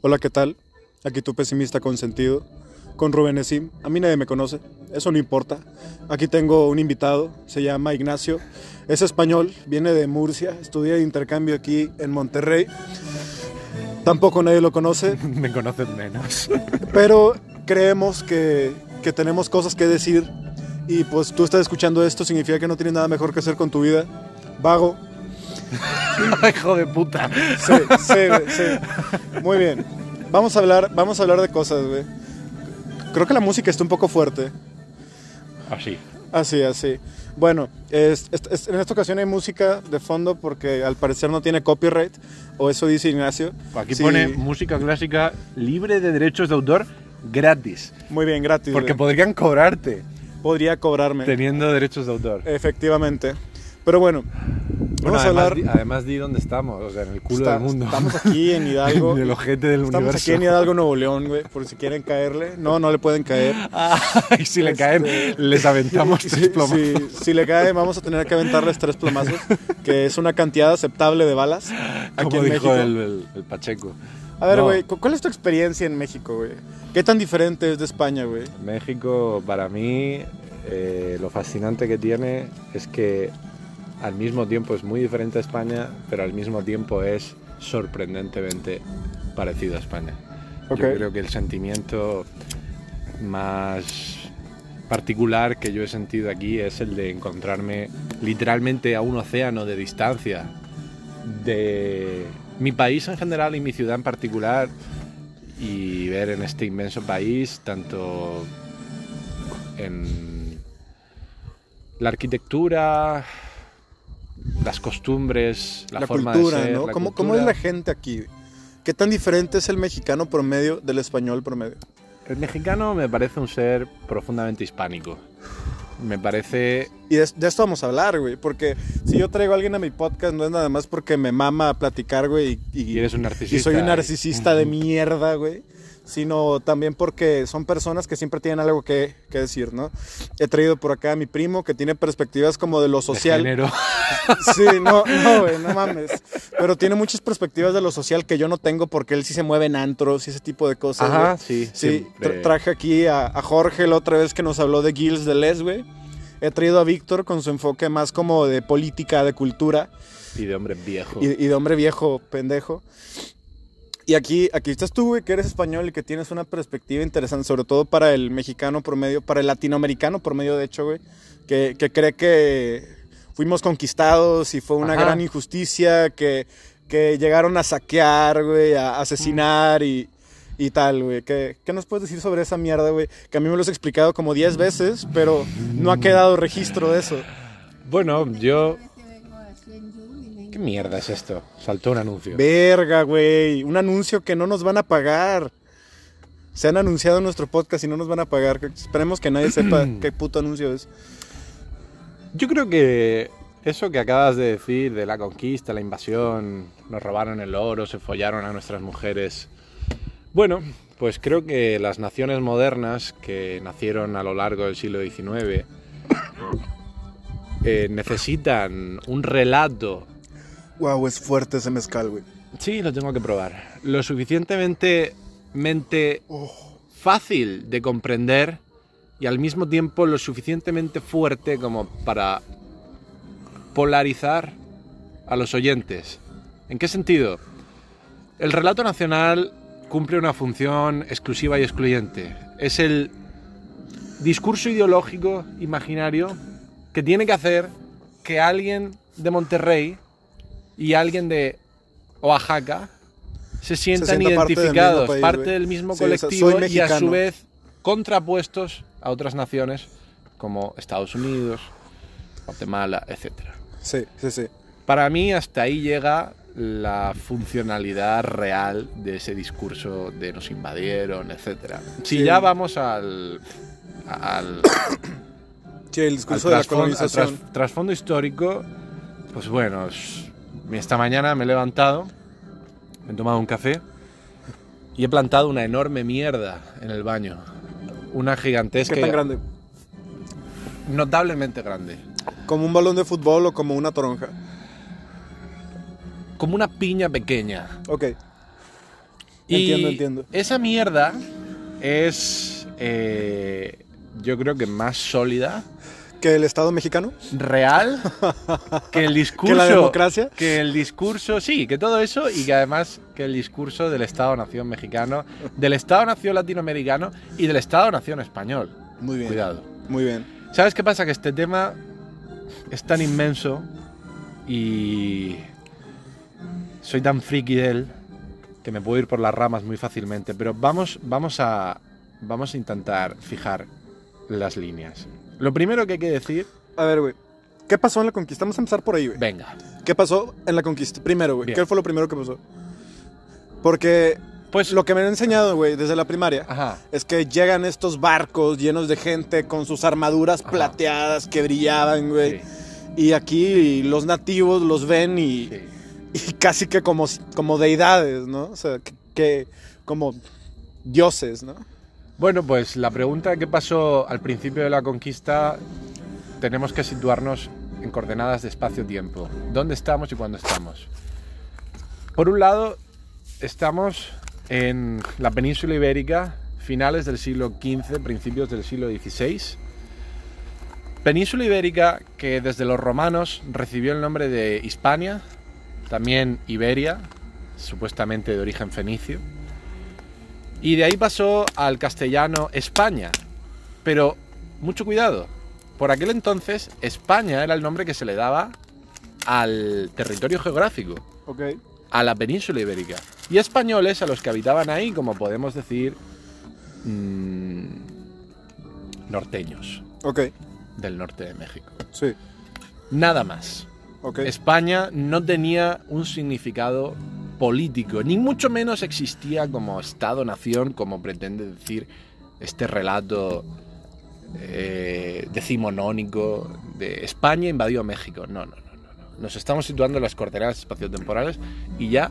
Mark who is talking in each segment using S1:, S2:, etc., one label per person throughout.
S1: Hola, ¿qué tal? Aquí tu pesimista consentido, con Rubén Esim. A mí nadie me conoce, eso no importa. Aquí tengo un invitado, se llama Ignacio. Es español, viene de Murcia, estudia de intercambio aquí en Monterrey. Tampoco nadie lo conoce,
S2: Me conocen menos.
S1: pero creemos que, que tenemos cosas que decir. Y pues tú estás escuchando esto, significa que no tienes nada mejor que hacer con tu vida. Vago,
S2: Hijo de puta.
S1: Sí, sí, güey, sí. Muy bien. Vamos a hablar, vamos a hablar de cosas, güey. Creo que la música está un poco fuerte.
S2: Así.
S1: Así, así. Bueno, es- es- es- en esta ocasión hay música de fondo porque al parecer no tiene copyright, o eso dice Ignacio.
S2: Aquí
S1: Sí,
S2: pone música clásica libre de derechos de autor gratis.
S1: Muy bien, gratis.
S2: Porque
S1: güey.
S2: podrían cobrarte
S1: podría cobrarme.
S2: teniendo derechos de autor.
S1: Efectivamente. Pero bueno,
S2: Bueno,
S1: vamos a
S2: además,
S1: hablar.
S2: di, además di dónde estamos, o sea, en el culo
S1: Está-
S2: del mundo.
S1: Estamos aquí en Hidalgo.
S2: en el ojete del
S1: Estamos
S2: universo.
S1: aquí en Hidalgo, Nuevo León, güey, por si quieren caerle. No, no le pueden caer.
S2: y si le
S1: Este-
S2: caen, les aventamos tres plomazos.
S1: sí, si le cae, vamos a tener que aventarles tres plomazos, que es una cantidad aceptable de balas aquí
S2: Como
S1: en
S2: dijo
S1: México.
S2: el, el- el Pacheco.
S1: A ver,
S2: No,
S1: güey, cu- ¿cuál es tu experiencia en México, güey? ¿Qué tan diferente es de España, güey?
S2: México, para mí, eh, lo fascinante que tiene es que al mismo tiempo es muy diferente a España, pero al mismo tiempo es sorprendentemente parecido a España. Yo creo que el sentimiento más particular que yo he sentido aquí es el de encontrarme literalmente a un océano de distancia de mi país en general y mi ciudad en particular y ver en este inmenso país tanto en la arquitectura, las costumbres, la,
S1: La,
S2: forma
S1: cultura,
S2: de ser,
S1: ¿no?
S2: la
S1: ¿Cómo, cómo es la gente aquí? ¿Qué tan diferente es el mexicano promedio del español promedio?
S2: El mexicano me parece un ser profundamente hispánico. Me parece
S1: Y de, de esto vamos a hablar, güey, porque si yo traigo a alguien a mi podcast no es nada más porque me mama platicar, güey, y,
S2: Y eres un narcisista.
S1: y soy un
S2: y-
S1: narcisista de mierda, güey, sino también porque son personas que siempre tienen algo que, que decir, ¿no? He traído por acá a mi primo que tiene perspectivas como de lo
S2: de
S1: social.
S2: género.
S1: Sí, no, no, güey, no mames. Pero tiene muchas perspectivas de lo social que yo no tengo porque él sí se mueve en antros y ese tipo de cosas.
S2: Ajá,
S1: güey.
S2: sí.
S1: Sí, tra- traje aquí a, a Jorge la otra vez que nos habló de Gilles de Les, güey. He traído a Víctor con su enfoque más como de política, de cultura
S2: y de hombre viejo.
S1: y, y de hombre viejo pendejo. Y aquí, aquí estás tú, güey, que eres español y que tienes una perspectiva interesante, sobre todo para el mexicano promedio, para el latinoamericano promedio, de hecho, güey, que, que cree que fuimos conquistados y fue una
S2: Ajá.
S1: gran injusticia, que, que llegaron a saquear, güey, a asesinar y, y tal, güey. ¿Qué, ¿Qué nos puedes decir sobre esa mierda, güey? Que a mí me lo has explicado como 10 veces, pero no ha quedado registro de eso.
S2: Bueno, yo... ¿Qué mierda es esto? Saltó un anuncio.
S1: Verga, güey. Un anuncio que no nos van a pagar. Se han anunciado en nuestro podcast y no nos van a pagar. Esperemos que nadie sepa qué puto anuncio es.
S2: Yo creo que eso que acabas de decir de la conquista, la invasión, nos robaron el oro, se follaron a nuestras mujeres. Bueno, pues creo que las naciones modernas que nacieron a lo largo del siglo XIX eh, necesitan un relato.
S1: Wow, es fuerte ese mezcal, güey.
S2: Sí, lo tengo que probar. Lo suficientemente mente fácil de comprender y al mismo tiempo lo suficientemente fuerte como para polarizar a los oyentes. ¿En qué sentido? El relato nacional cumple una función exclusiva y excluyente. Es el discurso ideológico imaginario que tiene que hacer que alguien de Monterrey y alguien de Oaxaca se sientan
S1: sienta parte del
S2: identificados,
S1: mismo país,
S2: parte del mismo
S1: Sí, o sea,
S2: colectivo y a su vez contrapuestos a otras naciones como Estados Unidos, Guatemala, etc.
S1: Sí, sí, sí.
S2: Para mí hasta ahí llega la funcionalidad real de ese discurso de nos invadieron, etc. Si
S1: Sí.
S2: ya vamos al, al,
S1: Sí, el
S2: al
S1: discurso de la
S2: al
S1: colonización.
S2: tras- trasfondo histórico, pues bueno, es- esta mañana me he levantado, me he tomado un café y he plantado una enorme mierda en el baño. Una gigantesca,
S1: ¿Qué tan grande?
S2: notablemente grande.
S1: ¿Como un balón de fútbol o como una toronja?
S2: Como una piña pequeña.
S1: Ok.
S2: Y
S1: Entiendo, entiendo.
S2: Esa mierda es, eh, yo creo que más sólida,
S1: ¿Que el Estado mexicano?
S2: real, que el discurso.
S1: ¿Que la democracia?
S2: Que el discurso, sí, que todo eso y que además que el discurso del Estado-Nación mexicano, del Estado-Nación latinoamericano y del Estado-Nación español.
S1: Muy bien.
S2: Cuidado.
S1: Muy bien.
S2: ¿Sabes qué pasa? Que este tema es tan inmenso y soy tan friki de él que me puedo ir por las ramas muy fácilmente, pero vamos, vamos, a, vamos a intentar fijar las líneas. Lo primero que hay que decir,
S1: A ver, güey. ¿Qué pasó en la conquista? Vamos a empezar por ahí, güey.
S2: venga,
S1: ¿Qué pasó en la conquista? Primero, güey.
S2: Bien.
S1: ¿Qué fue lo primero que pasó? Porque
S2: pues
S1: lo que me han enseñado, güey, desde la primaria,
S2: Ajá,
S1: es que llegan estos barcos llenos de gente con sus armaduras
S2: Ajá.
S1: plateadas que brillaban, güey.
S2: sí,
S1: Y aquí los nativos los ven y,
S2: sí.
S1: y casi que como, como deidades, ¿no? O sea, que, que como dioses, ¿no?
S2: Bueno, pues la pregunta que pasó al principio de la conquista tenemos que situarnos en coordenadas de espacio-tiempo. ¿Dónde estamos y cuándo estamos? Por un lado, estamos en la península ibérica, finales del siglo XV, principios del siglo XVI. Península ibérica que desde los romanos recibió el nombre de Hispania, también Iberia, supuestamente de origen fenicio. Y de ahí pasó al castellano España. Pero mucho cuidado. Por aquel entonces España era el nombre que se le daba al territorio geográfico, a la península ibérica. Y españoles a los que habitaban ahí, como podemos decir, mm, norteños
S1: Ok.
S2: del norte de México.
S1: Sí.
S2: Nada más. España no tenía un significado político, ni mucho menos existía como Estado-nación, como pretende decir este relato eh, decimonónico de España invadió México. No, no, no, no, no. Nos estamos situando en las coordenadas espaciotemporales y ya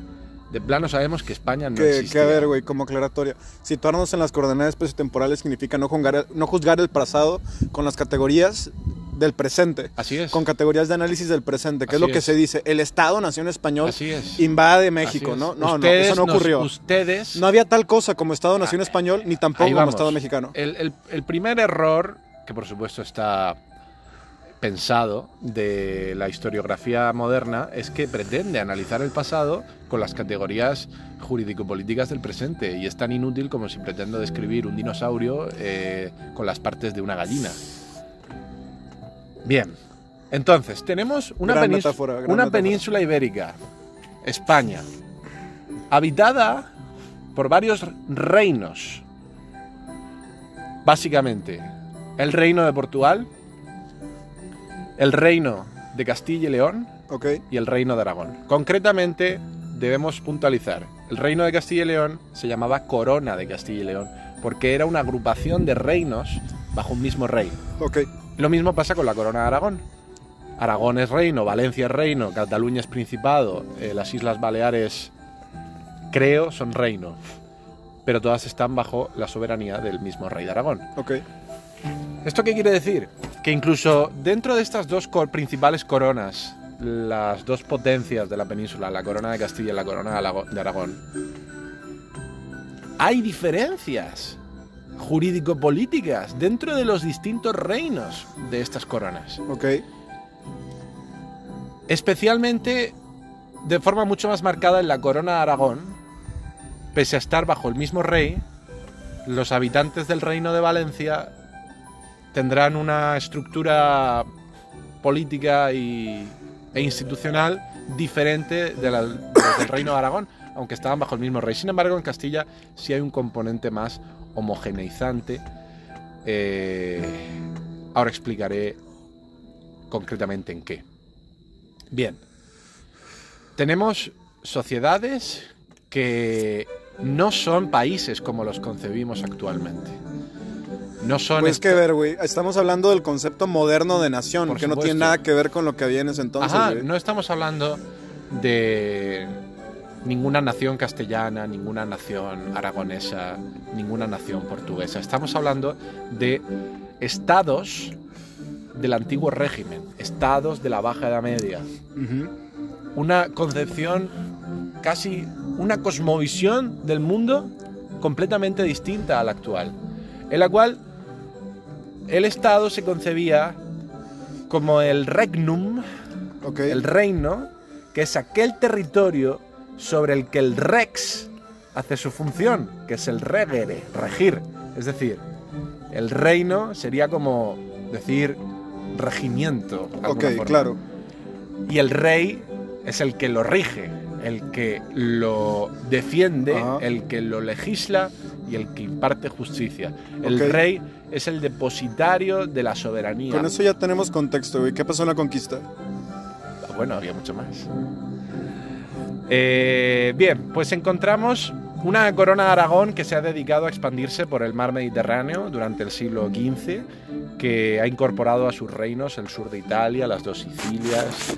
S2: de plano sabemos que España no
S1: Que, que a ver, güey, como aclaratoria. Situarnos en las coordenadas espaciotemporales significa no juzgar, no juzgar el pasado con las categorías del presente.
S2: Así es.
S1: Con categorías de análisis del presente, que es
S2: Así
S1: lo que
S2: es.
S1: se dice. El Estado-Nación español
S2: Así es.
S1: invade México, ¿no?
S2: es.
S1: No,
S2: Ustedes
S1: no, eso no
S2: nos-
S1: ocurrió.
S2: ustedes
S1: No había tal cosa como Estado-Nación
S2: Ah,
S1: español, ni tampoco como. Estado mexicano.
S2: El, el- el primer error, que por supuesto está pensado de la historiografía moderna, es que pretende analizar el pasado con las categorías jurídico-políticas del presente y es tan inútil como si pretendo describir un dinosaurio eh, con las partes de una gallina. Bien, entonces tenemos una,
S1: Gran
S2: penís-
S1: metáfora, gran
S2: una
S1: metáfora.
S2: península ibérica, España, habitada por varios reinos. Básicamente, el reino de Portugal, el reino de Castilla y León y el reino de Aragón. Concretamente, debemos puntualizar, el reino de Castilla y León se llamaba Corona de Castilla y León, porque era una agrupación de reinos bajo un mismo rey. Lo mismo pasa con la corona de Aragón. Aragón es reino, Valencia es reino, Cataluña es principado, eh, las Islas Baleares, creo, son reino. Pero todas están bajo la soberanía del mismo rey de Aragón.
S1: Ok.
S2: ¿Esto qué quiere decir? Que incluso dentro de estas dos principales coronas, las dos potencias de la península, la corona de Castilla y la corona de Aragón, hay diferencias jurídico-políticas dentro de los distintos reinos de estas coronas.
S1: Ok.
S2: Especialmente de forma mucho más marcada en la corona de Aragón, pese a estar bajo el mismo rey, los habitantes del reino de Valencia tendrán una estructura política y- e institucional diferente de la, del reino de Aragón, aunque estaban bajo el mismo rey. Sin embargo, en Castilla sí hay un componente más homogeneizante. Eh, ahora explicaré concretamente en qué. Bien. Tenemos sociedades que no son países como los concebimos actualmente. No son
S1: Pues que ver, güey. Estamos hablando del concepto moderno de nación, que no tiene nada que ver con lo que había en ese entonces,
S2: Ajá, no estamos hablando de ninguna nación castellana, ninguna nación aragonesa, ninguna nación portuguesa. Estamos hablando de estados del antiguo régimen, estados de la Baja Edad Media. Una concepción casi una cosmovisión del mundo completamente distinta a la actual, en la cual el Estado se concebía como el regnum, el reino, que es aquel territorio sobre el que el rex hace su función, que es el regere, regir. Es decir, el reino sería como decir regimiento.
S1: Ok,
S2: forma.
S1: claro.
S2: Y el rey es el que lo rige, el que lo defiende,
S1: Ajá.
S2: el que lo legisla y el que imparte justicia. El rey es el depositario de la soberanía.
S1: Con eso ya tenemos contexto, güey. ¿Qué pasó en la conquista?
S2: Bueno, había mucho más. Eh, bien, pues encontramos una corona de Aragón que se ha dedicado a expandirse por el mar Mediterráneo durante el siglo XV, que ha incorporado a sus reinos el sur de Italia, las dos Sicilias.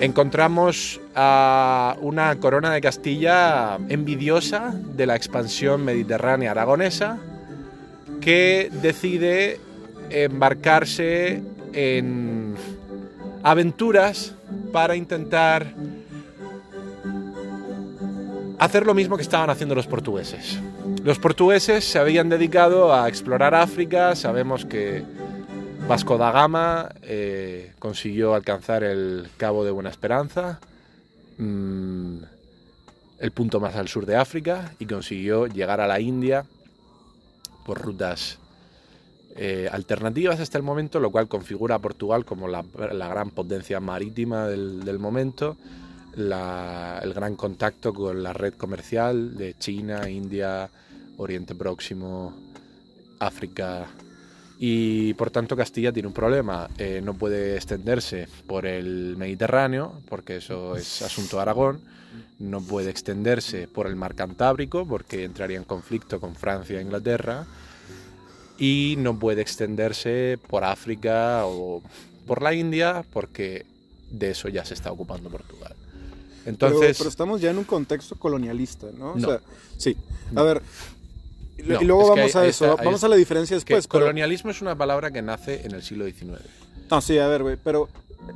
S2: Encontramos a una corona de Castilla envidiosa de la expansión mediterránea aragonesa, que decide embarcarse en aventuras para intentar hacer lo mismo que estaban haciendo los portugueses. Los portugueses se habían dedicado a explorar África, sabemos que Vasco da Gama eh, consiguió alcanzar el Cabo de Buena Esperanza, mm, el punto más al sur de África, y consiguió llegar a la India por rutas eh, alternativas hasta el momento, lo cual configura a Portugal como la, gran potencia marítima del momento, el gran contacto con la red comercial de China, India, Oriente Próximo, África. Y por tanto Castilla tiene un problema, eh, no puede extenderse por el Mediterráneo, porque eso es asunto de Aragón, no puede extenderse por el mar Cantábrico, porque entraría en conflicto con Francia e Inglaterra, y no puede extenderse por África o por la India, porque de eso ya se está ocupando Portugal.
S1: Pero-
S2: Entonces,
S1: pero, estamos ya en un contexto colonialista, ¿no? O
S2: No.
S1: sea, sí. A ver. Y,
S2: No,
S1: y luego vamos a eso.
S2: está-
S1: vamos a la diferencia después. pero-
S2: colonialismo es una palabra que nace en el siglo XIX.
S1: No, sí, a ver, güey. Pero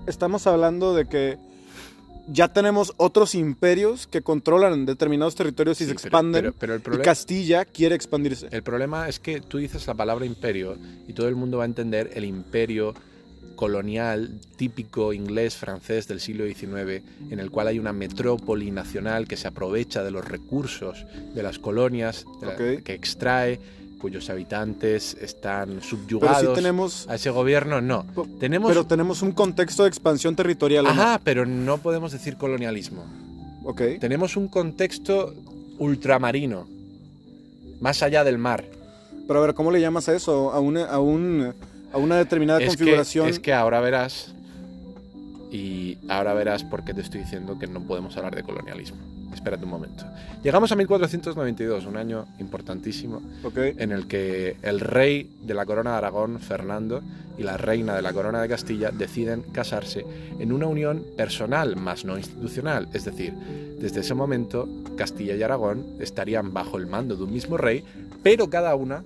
S1: estamos hablando de que ya tenemos otros imperios que controlan determinados territorios y
S2: Sí,
S1: se expanden.
S2: pero- pero el
S1: y
S2: problema-
S1: Castilla quiere expandirse.
S2: El problema es que tú dices la palabra imperio y todo el mundo va a entender el imperio colonial típico inglés francés del siglo XIX en el cual hay una metrópoli nacional que se aprovecha de los recursos de las colonias de la-
S1: Ok.
S2: que extrae cuyos habitantes están
S1: Pero
S2: subyugados
S1: sí tenemos.
S2: a ese gobierno no tenemos
S1: Pero tenemos un contexto de expansión territorial.
S2: ajá pero no podemos decir colonialismo
S1: Ok.
S2: tenemos un contexto ultramarino más allá del mar
S1: Pero a ver, ¿cómo le llamas a eso? A una, a un, a una determinada
S2: es
S1: configuración.
S2: Que, es que ahora verás, y ahora verás por qué te estoy diciendo que no podemos hablar de colonialismo. Espérate un momento. Llegamos a 1492, un año importantísimo, en el que el rey de la corona de Aragón, Fernando, y la reina de la corona de Castilla deciden casarse en una unión personal, más no institucional. Es decir, desde ese momento, Castilla y Aragón estarían bajo el mando de un mismo rey, pero cada una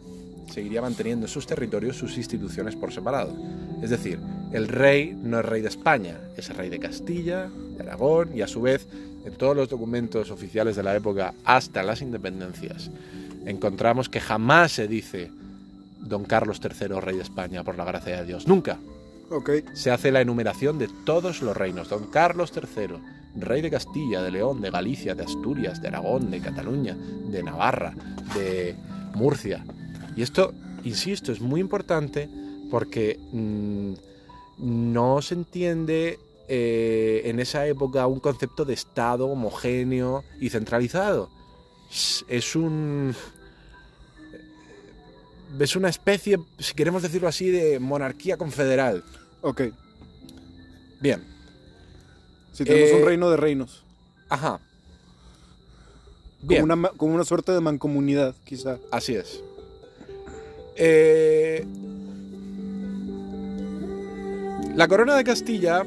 S2: seguiría manteniendo en sus territorios sus instituciones por separado. Es decir, el rey no es rey de España, es rey de Castilla, de Aragón y a su vez en todos los documentos oficiales de la época hasta las independencias encontramos que jamás se dice Don Carlos III, rey de España, por la gracia de Dios. Nunca.
S1: Ok.
S2: Se hace la enumeración de todos los reinos. Don Carlos III, rey de Castilla, de León, de Galicia, de Asturias, de Aragón, de Cataluña, de Navarra, de Murcia. Y esto, insisto, es muy importante porque mm, no se entiende eh, en esa época un concepto de Estado homogéneo y centralizado. Es- un... Es una especie, si queremos decirlo así, de monarquía confederal.
S1: Ok.
S2: Bien.
S1: Si tenemos
S2: Eh,
S1: un reino de reinos.
S2: Ajá.
S1: Como
S2: Bien.
S1: una, ma- como una suerte de mancomunidad, quizá.
S2: Así es. Eh, la corona de Castilla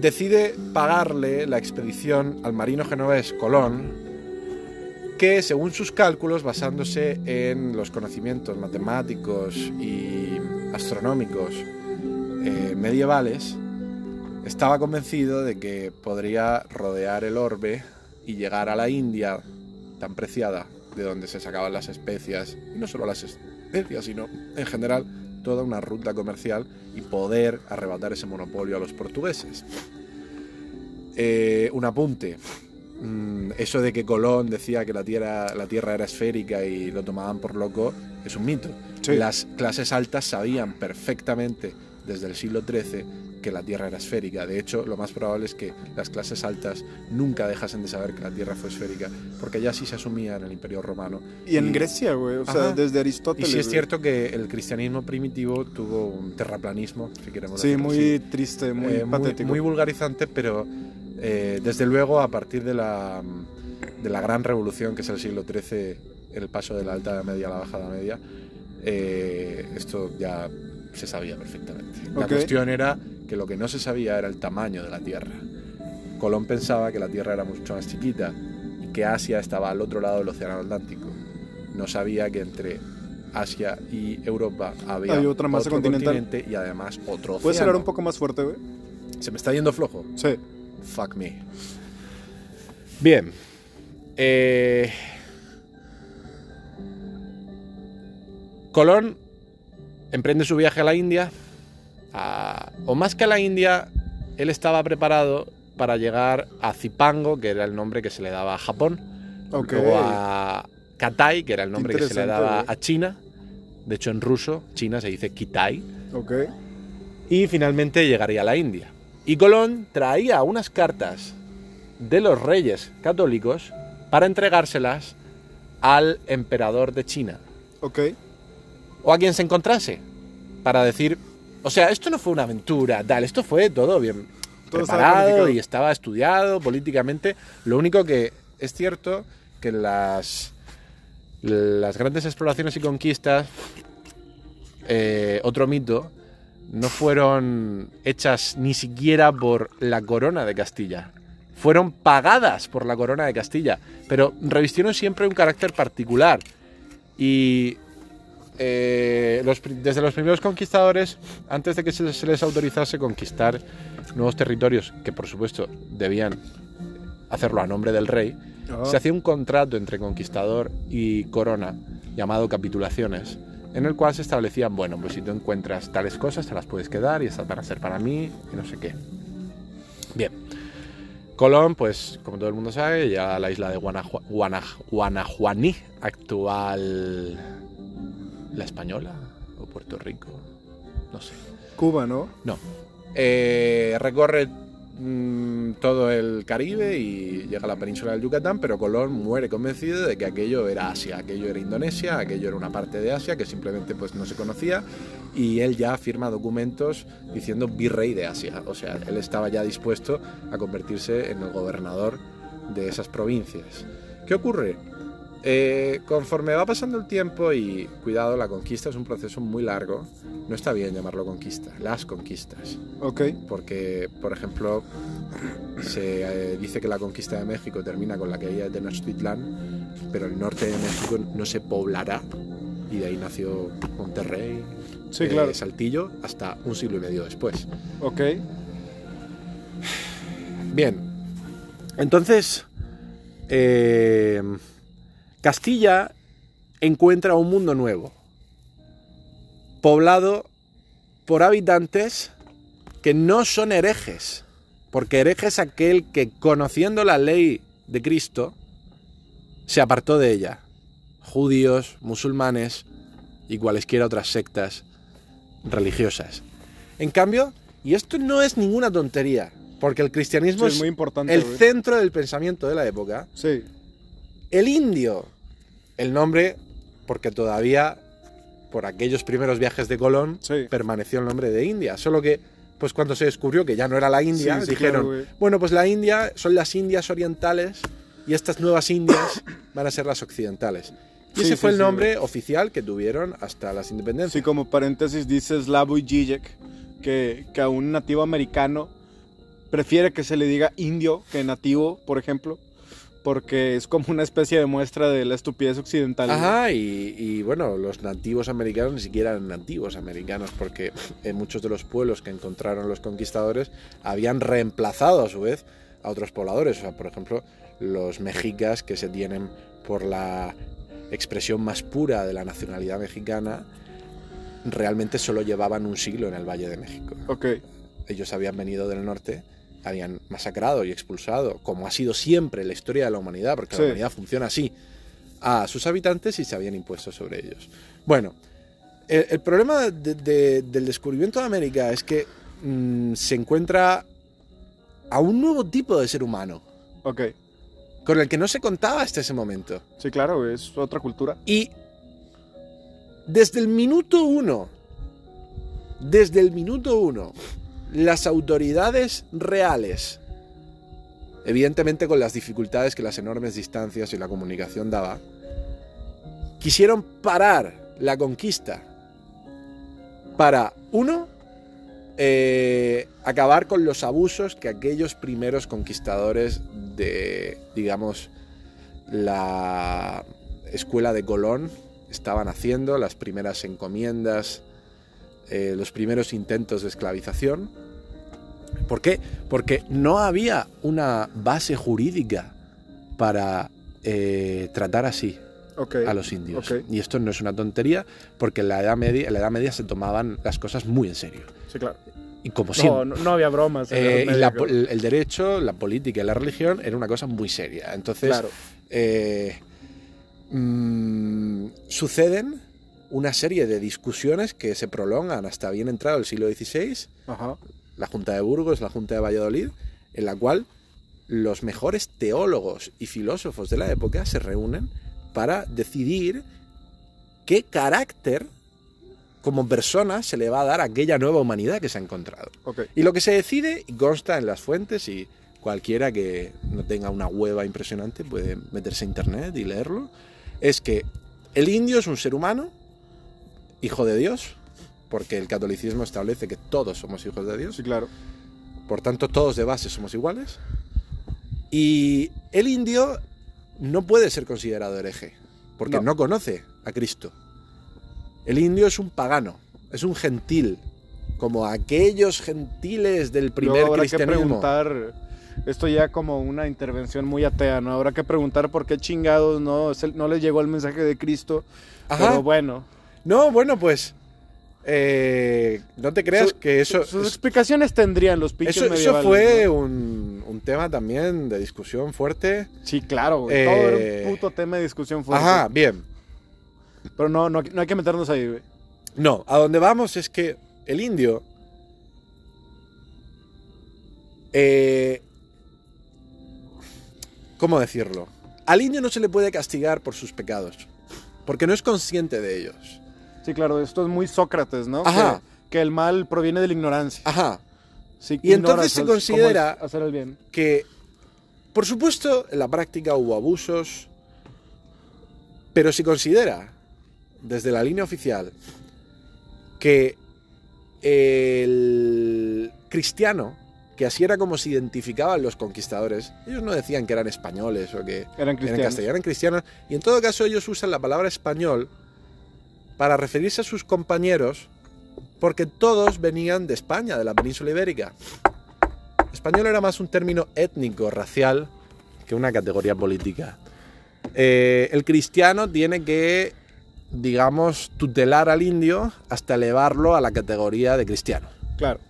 S2: decide pagarle la expedición al marino genovés Colón, que según sus cálculos, basándose en los conocimientos matemáticos y astronómicos eh, medievales, estaba convencido de que podría rodear el orbe y llegar a la India tan preciada, de donde se sacaban las especias, y no solo las sino en general toda una ruta comercial y poder arrebatar ese monopolio a los portugueses. Eh, un apunte. Mm, eso de que Colón decía que la tierra, la tierra era esférica y lo tomaban por loco es un mito.
S1: Sí.
S2: Las clases altas sabían perfectamente desde el siglo XIII que la Tierra era esférica. De hecho, lo más probable es que las clases altas nunca dejasen de saber que la Tierra fue esférica, porque ya sí se asumía en el Imperio Romano.
S1: Y en Grecia, güey. O sea,
S2: Ajá.
S1: desde
S2: Y
S1: Aristóteles.
S2: sí es cierto que el cristianismo primitivo tuvo un terraplanismo, si queremos
S1: Sí, muy
S2: así.
S1: triste, muy
S2: Eh,
S1: patético.
S2: muy vulgarizante, pero eh, desde luego a partir de la, de la gran revolución que es el siglo XIII, el paso de la alta media a la baja media, eh, esto ya se sabía perfectamente. La cuestión era que lo que no se sabía era el tamaño de la Tierra. Colón pensaba que la Tierra era mucho más chiquita y que Asia estaba al otro lado del Océano Atlántico. No sabía que entre Asia y Europa había
S1: Hay otra masa
S2: otro
S1: continental.
S2: continente y además otro océano.
S1: ¿Puedes hablar un poco más fuerte, güey?
S2: Se me está yendo flojo.
S1: Sí.
S2: Fuck me. Bien. Eh, Colón emprende su viaje a la India. a- o más que a la India, él estaba preparado para llegar a Zipango, que era el nombre que se le daba a Japón.
S1: Ok.
S2: Luego a Katai, que era el nombre que se le daba a China. De hecho, en ruso, China se dice Kitai y finalmente llegaría a la India. Y Colón traía unas cartas de los reyes católicos para entregárselas al emperador de China
S1: Ok.
S2: O a quien se encontrase para decir, o sea, esto no fue una aventura, tal, esto fue todo bien
S1: Todo
S2: preparado y estaba estudiado políticamente. Lo único que es cierto que las las grandes exploraciones y conquistas, eh, otro mito, no fueron hechas ni siquiera por la corona de Castilla. Fueron pagadas por la corona de Castilla, pero revistieron siempre un carácter particular. Y eh, los desde los primeros conquistadores, antes de que se, se les autorizase conquistar nuevos territorios, que por supuesto debían hacerlo a nombre del rey,
S1: Ah.
S2: se hacía un contrato entre conquistador y corona llamado capitulaciones, en el cual se establecían, bueno, pues si tú encuentras tales cosas, te las puedes quedar y estas van a ser para mí y no sé qué. Bien. Colón, pues como todo el mundo sabe, llega a la isla de Guanaju- Guanaj- Guanajuaní, actual la española o Puerto Rico, no sé.
S1: Cuba, ¿no?
S2: No. Eh, recorre mm, todo el Caribe y llega a la península del Yucatán, pero Colón muere convencido de que aquello era Asia, aquello era Indonesia, aquello era una parte de Asia que simplemente pues no se conocía y él ya firma documentos diciendo virrey de Asia, o sea, él estaba ya dispuesto a convertirse en el gobernador de esas provincias. ¿Qué ocurre? Eh, conforme va pasando el tiempo y cuidado, la conquista es un proceso muy largo, no está bien llamarlo conquista, las conquistas.
S1: Ok.
S2: Porque, por ejemplo, se eh, dice que la conquista de México termina con la caída de Tenochtitlán, pero el norte de México no se poblará. Y de ahí nació Monterrey,
S1: Sí,
S2: eh,
S1: claro.
S2: Saltillo, hasta un siglo y medio después.
S1: Ok.
S2: Bien, entonces eh, Castilla encuentra un mundo nuevo, poblado por habitantes que no son herejes, porque hereje es aquel que conociendo la ley de Cristo se apartó de ella, judíos, musulmanes y cualesquiera otras sectas religiosas. En cambio, y esto no es ninguna tontería, porque el cristianismo
S1: Sí,
S2: es
S1: muy importante,
S2: el centro del pensamiento de la época.
S1: Sí.
S2: El indio, el nombre, porque todavía por aquellos primeros viajes de Colón
S1: Sí.
S2: permaneció el nombre de India, solo que pues cuando se descubrió que ya no era la India,
S1: Sí, sí,
S2: dijeron,
S1: claro,
S2: bueno, pues la India son las Indias orientales y estas nuevas Indias van a ser las occidentales. Y ese fue el nombre oficial que tuvieron hasta las independencias.
S1: Sí, como paréntesis dice Slavoj Žižek que, que a un nativo americano prefiere que se le diga indio que nativo, por ejemplo, porque es como una especie de muestra de la estupidez occidental.
S2: Ajá, y, y, bueno, los nativos americanos ni siquiera eran nativos americanos, porque en muchos de los pueblos que encontraron los conquistadores habían reemplazado a su vez a otros pobladores. O sea, por ejemplo, los mexicas que se tienen por la expresión más pura de la nacionalidad mexicana, realmente solo llevaban un siglo en el Valle de México.
S1: Ok.
S2: Ellos habían venido del norte, habían masacrado y expulsado, como ha sido siempre en la historia de la humanidad, porque
S1: Sí.
S2: la humanidad funciona así, a sus habitantes y se habían impuesto sobre ellos. Bueno, el, el problema de- de- del descubrimiento de América es que mm, se encuentra a un nuevo tipo de ser humano,
S1: Ok.
S2: con el que no se contaba hasta ese momento.
S1: Sí, claro, es otra cultura.
S2: Y desde el minuto uno, desde el minuto uno, las autoridades reales, evidentemente con las dificultades que las enormes distancias y la comunicación daba, quisieron parar la conquista para, uno, eh, acabar con los abusos que aquellos primeros conquistadores de, digamos, la escuela de Colón estaban haciendo, las primeras encomiendas, eh, los primeros intentos de esclavización. ¿Por qué? Porque no había una base jurídica para eh, tratar así a los indios. Y esto no es una tontería, porque en la Edad Media, en la Edad Media se tomaban las cosas muy en serio.
S1: Sí, claro.
S2: Y como siempre.
S1: No, no, había bromas.
S2: Eh, y la el el derecho, la política y la religión era una cosa muy seria. Entonces,
S1: Claro.
S2: eh, mm, suceden una serie de discusiones que se prolongan hasta bien entrado el siglo XVI,
S1: Ajá.
S2: la Junta de Burgos, la Junta de Valladolid, en la cual los mejores teólogos y filósofos de la época se reúnen para decidir qué carácter como persona se le va a dar a aquella nueva humanidad que se ha encontrado. Y lo que se decide, y consta en las fuentes, y cualquiera que no tenga una hueva impresionante puede meterse a internet y leerlo, es que el indio es un ser humano, hijo de Dios, porque el catolicismo establece que todos somos hijos de Dios,
S1: Sí, claro.
S2: por tanto todos de base somos iguales, y el indio no puede ser considerado hereje, porque
S1: No.
S2: no, conoce a Cristo. El indio es un pagano, es un gentil, como aquellos gentiles del primer
S1: Luego habrá que
S2: cristianismo.
S1: preguntar, esto ya como una intervención muy atea, ¿no? Habrá que preguntar por qué chingados no, no les llegó el mensaje de Cristo.
S2: Ajá.
S1: Pero bueno,
S2: No, bueno, pues eh, no te creas
S1: Su-
S2: que eso,
S1: sus
S2: es-
S1: explicaciones tendrían los pinches
S2: eso, eso fue
S1: ¿no?
S2: un, un tema también de discusión fuerte.
S1: Sí, claro, güey.
S2: Eh,
S1: Todo era un puto tema de discusión fuerte.
S2: Ajá, bien.
S1: Pero no, no, no hay que meternos ahí, güey.
S2: No, a donde vamos es que el indio eh, ¿Cómo decirlo? Al indio no se le puede castigar por sus pecados, porque no es consciente de ellos.
S1: Sí, claro, esto es muy Sócrates, ¿no?
S2: Ajá.
S1: Que, que el mal proviene de la ignorancia.
S2: Ajá, Y entonces se considera-
S1: hacer el bien.
S2: que por supuesto en la práctica hubo abusos, pero se considera desde la línea oficial que el cristiano, que así era como se identificaban los conquistadores, ellos no decían que eran españoles o que
S1: Eran
S2: eran
S1: cristianos.
S2: castellanos, eran cristianos, y en todo caso ellos usan la palabra español para referirse a sus compañeros porque todos venían de España, de la península ibérica. Español era más un término étnico, racial, que una categoría política. Eh, el cristiano tiene que, digamos, tutelar al indio hasta elevarlo a la categoría de cristiano.
S1: Claro.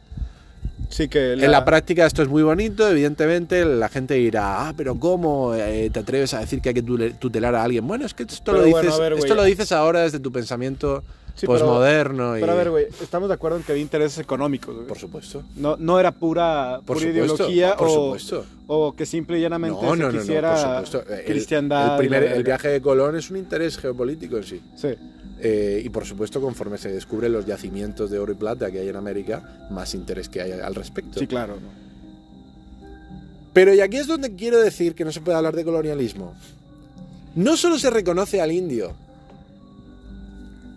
S1: Sí, que
S2: En la práctica esto es muy bonito, evidentemente la gente dirá, ah, pero ¿cómo eh, te atreves a decir que hay que tutelar a alguien? Bueno, es que esto,
S1: Pero
S2: lo,
S1: bueno,
S2: dices,
S1: ver,
S2: esto lo dices ahora desde tu pensamiento
S1: Sí, pero-
S2: posmoderno. y-
S1: Pero a ver, güey, estamos de acuerdo en que había intereses económicos.
S2: Por supuesto.
S1: No, no era pura,
S2: Por
S1: pura
S2: supuesto,
S1: ideología
S2: por
S1: o,
S2: supuesto.
S1: o que simple y llanamente
S2: No,
S1: se
S2: no, no, no,
S1: quisiera
S2: por supuesto. El-
S1: cristiandad.
S2: El, primer- el viaje de Colón es un interés geopolítico en sí.
S1: Sí,
S2: Eh, y por supuesto, conforme se descubren los yacimientos de oro y plata que hay en América, más interés que hay al respecto.
S1: sí, claro.
S2: Pero y aquí es donde quiero decir que no se puede hablar de colonialismo. No solo se reconoce al indio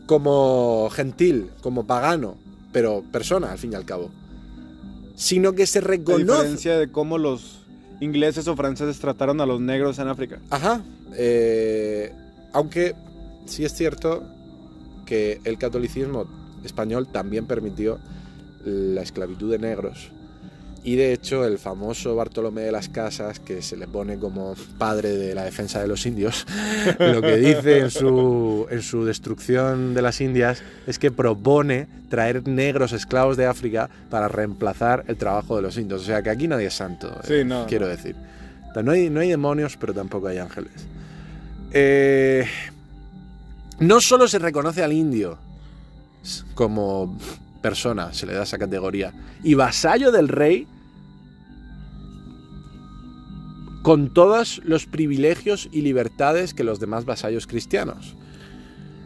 S2: como gentil, como pagano, pero persona al fin y al cabo, sino que se reconoce...
S1: diferencia de cómo los ingleses o franceses trataron a los negros en África.
S2: Ajá. eh, aunque sí es cierto que el catolicismo español también permitió la esclavitud de negros. Y de hecho, el famoso Bartolomé de las Casas, que se le pone como padre de la defensa de los indios, lo que dice en su, en su destrucción de las Indias es que propone traer negros esclavos de África para reemplazar el trabajo de los indios. O sea que aquí nadie es santo,
S1: Sí,
S2: eh,
S1: no,
S2: quiero
S1: no.
S2: decir. No hay, no hay demonios, pero tampoco hay ángeles. Eh, no solo se reconoce al indio como persona, se le da esa categoría, y vasallo del rey con todos los privilegios y libertades que los demás vasallos cristianos,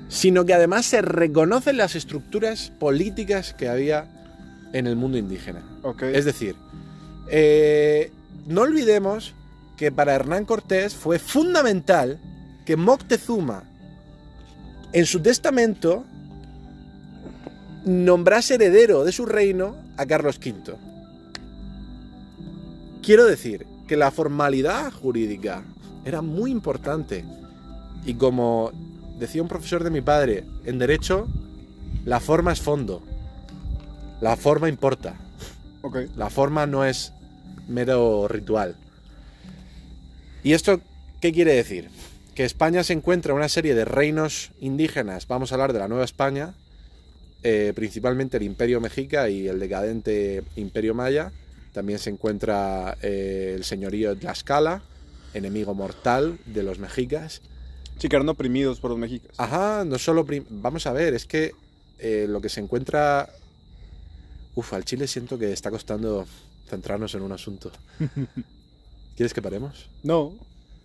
S2: sino que además se reconocen las estructuras políticas que había en el mundo indígena.
S1: Ok.
S2: Es decir, eh, no olvidemos que para Hernán Cortés fue fundamental que Moctezuma, en su testamento, nombrase heredero de su reino a Carlos V. Quiero decir que la formalidad jurídica era muy importante. Y como decía un profesor de mi padre, en derecho, la forma es fondo. La forma importa. La forma no es mero ritual. ¿Y esto qué quiere decir? Que España se encuentra en una serie de reinos indígenas, vamos a hablar de la Nueva España, eh, principalmente el Imperio Mexica y el decadente Imperio Maya. También se encuentra eh, el señorío de Tlaxcala, enemigo mortal de los mexicas.
S1: Sí, quedaron oprimidos por los mexicas.
S2: Ajá, no solo... Vamos a ver, es que eh, lo que se encuentra... Uf, al Chile siento que está costando centrarnos en un asunto. ¿Quieres que paremos?
S1: No.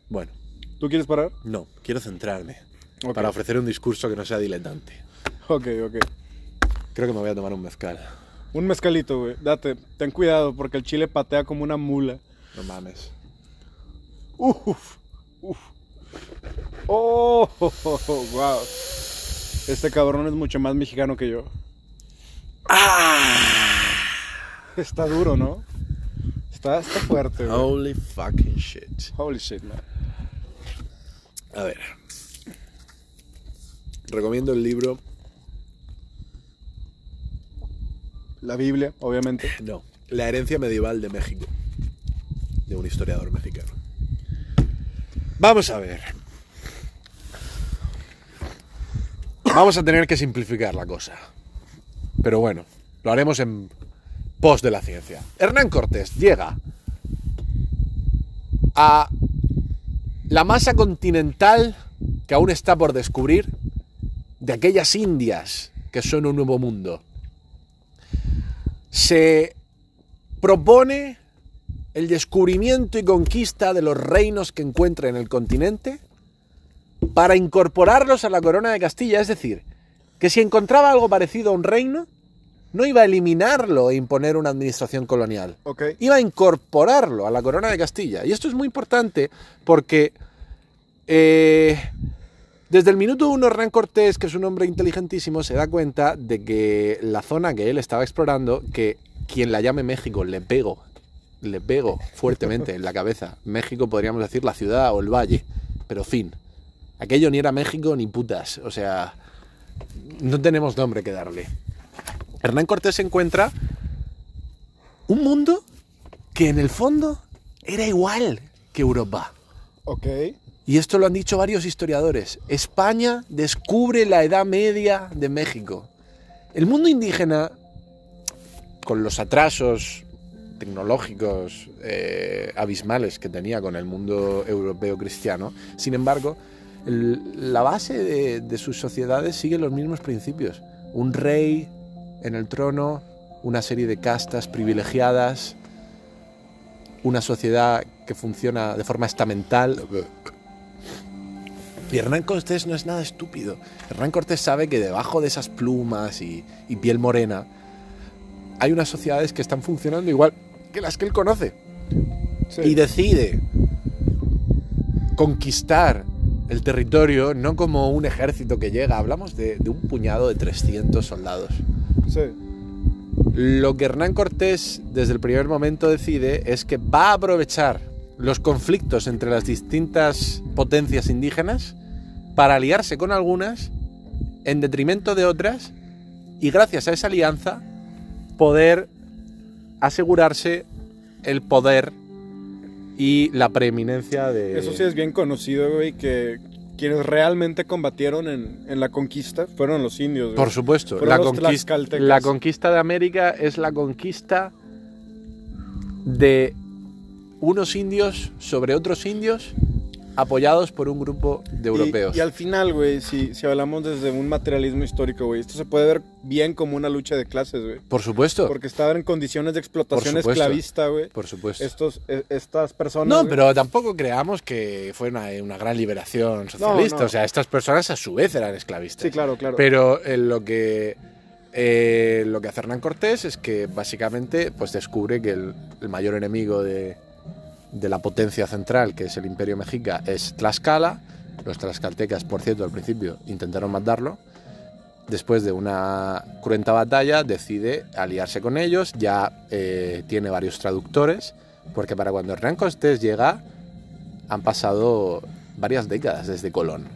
S2: Bueno,
S1: ¿Tú quieres parar?
S2: no, quiero centrarme para ofrecer un discurso que no sea diletante.
S1: Ok, ok.
S2: Creo que me voy a tomar un mezcal.
S1: Un mezcalito, güey. Date. Ten cuidado porque el chile patea como una mula.
S2: No mames.
S1: Uf. Uf. Oh, wow. Este cabrón es mucho más mexicano que yo. Está duro, ¿no? Está, está fuerte, güey.
S2: Holy fucking shit.
S1: Holy shit, man.
S2: A ver. Recomiendo el libro.
S1: La Biblia, obviamente.
S2: No. La herencia medieval de México. De un historiador mexicano. Vamos a ver. Vamos a tener que simplificar la cosa. Pero bueno, lo haremos en pos de la ciencia. Hernán Cortés llega a la masa continental que aún está por descubrir de aquellas Indias que son un nuevo mundo. Se propone el descubrimiento y conquista de los reinos que encuentra en el continente para incorporarlos a la corona de Castilla. Es decir, que si encontraba algo parecido a un reino, no iba a eliminarlo e imponer una administración colonial
S1: Ok.
S2: iba a incorporarlo a la corona de Castilla. Y esto es muy importante porque eh, desde el minuto uno Hernán Cortés, que es un hombre inteligentísimo, se da cuenta de que la zona que él estaba explorando, que quien la llame México le pego, le pego fuertemente en la cabeza. México podríamos decir la ciudad o el valle, pero fin. Aquello ni era México ni putas. O sea, no tenemos nombre que darle. Hernán Cortés se encuentra un mundo que en el fondo era igual que Europa.
S1: Ok.
S2: Y esto lo han dicho varios historiadores. España descubre la Edad Media de México. El mundo indígena, con los atrasos tecnológicos eh, abismales que tenía con el mundo europeo cristiano, sin embargo, el- la base de, de sus sociedades sigue los mismos principios. Un rey en el trono, una serie de castas privilegiadas, una sociedad que funciona de forma estamental. Y Hernán Cortés no es nada estúpido. Hernán Cortés sabe que debajo de esas plumas y, y piel morena hay unas sociedades que están funcionando igual que las que él conoce.
S1: Sí.
S2: Y decide conquistar el territorio no como un ejército que llega, hablamos de, de un puñado de 300 soldados.
S1: Sí.
S2: Lo que Hernán Cortés desde el primer momento decide es que va a aprovechar los conflictos entre las distintas potencias indígenas para aliarse con algunas en detrimento de otras y gracias a esa alianza poder asegurarse el poder y la preeminencia de...
S1: Eso sí es bien conocido, güey, que quienes realmente combatieron en, en la conquista fueron los indios. güey.
S2: Por supuesto, la, conquista, la conquista de América es la conquista de unos indios sobre otros indios apoyados por un grupo de europeos.
S1: Y, al final, güey, si, si hablamos desde un materialismo histórico, güey, esto se puede ver bien como una lucha de clases, güey.
S2: Por supuesto,
S1: Porque estaban en condiciones de explotación esclavista, güey.
S2: por supuesto.
S1: Estos, e- estas personas.
S2: No, pero tampoco creamos que fue una, una gran liberación socialista.
S1: no.
S2: O sea, estas personas a su vez eran esclavistas.
S1: Sí, claro, claro.
S2: Pero eh, lo que eh, lo que hace Hernán Cortés es que básicamente pues descubre que el, el mayor enemigo de, de la potencia central, que es el Imperio Mexica, es Tlaxcala. Los tlaxcaltecas, por cierto, al principio intentaron matarlo. Después de una cruenta batalla, decide aliarse con ellos. Ya eh, tiene varios traductores, porque para cuando Hernán Cortés llega, han pasado varias décadas desde Colón.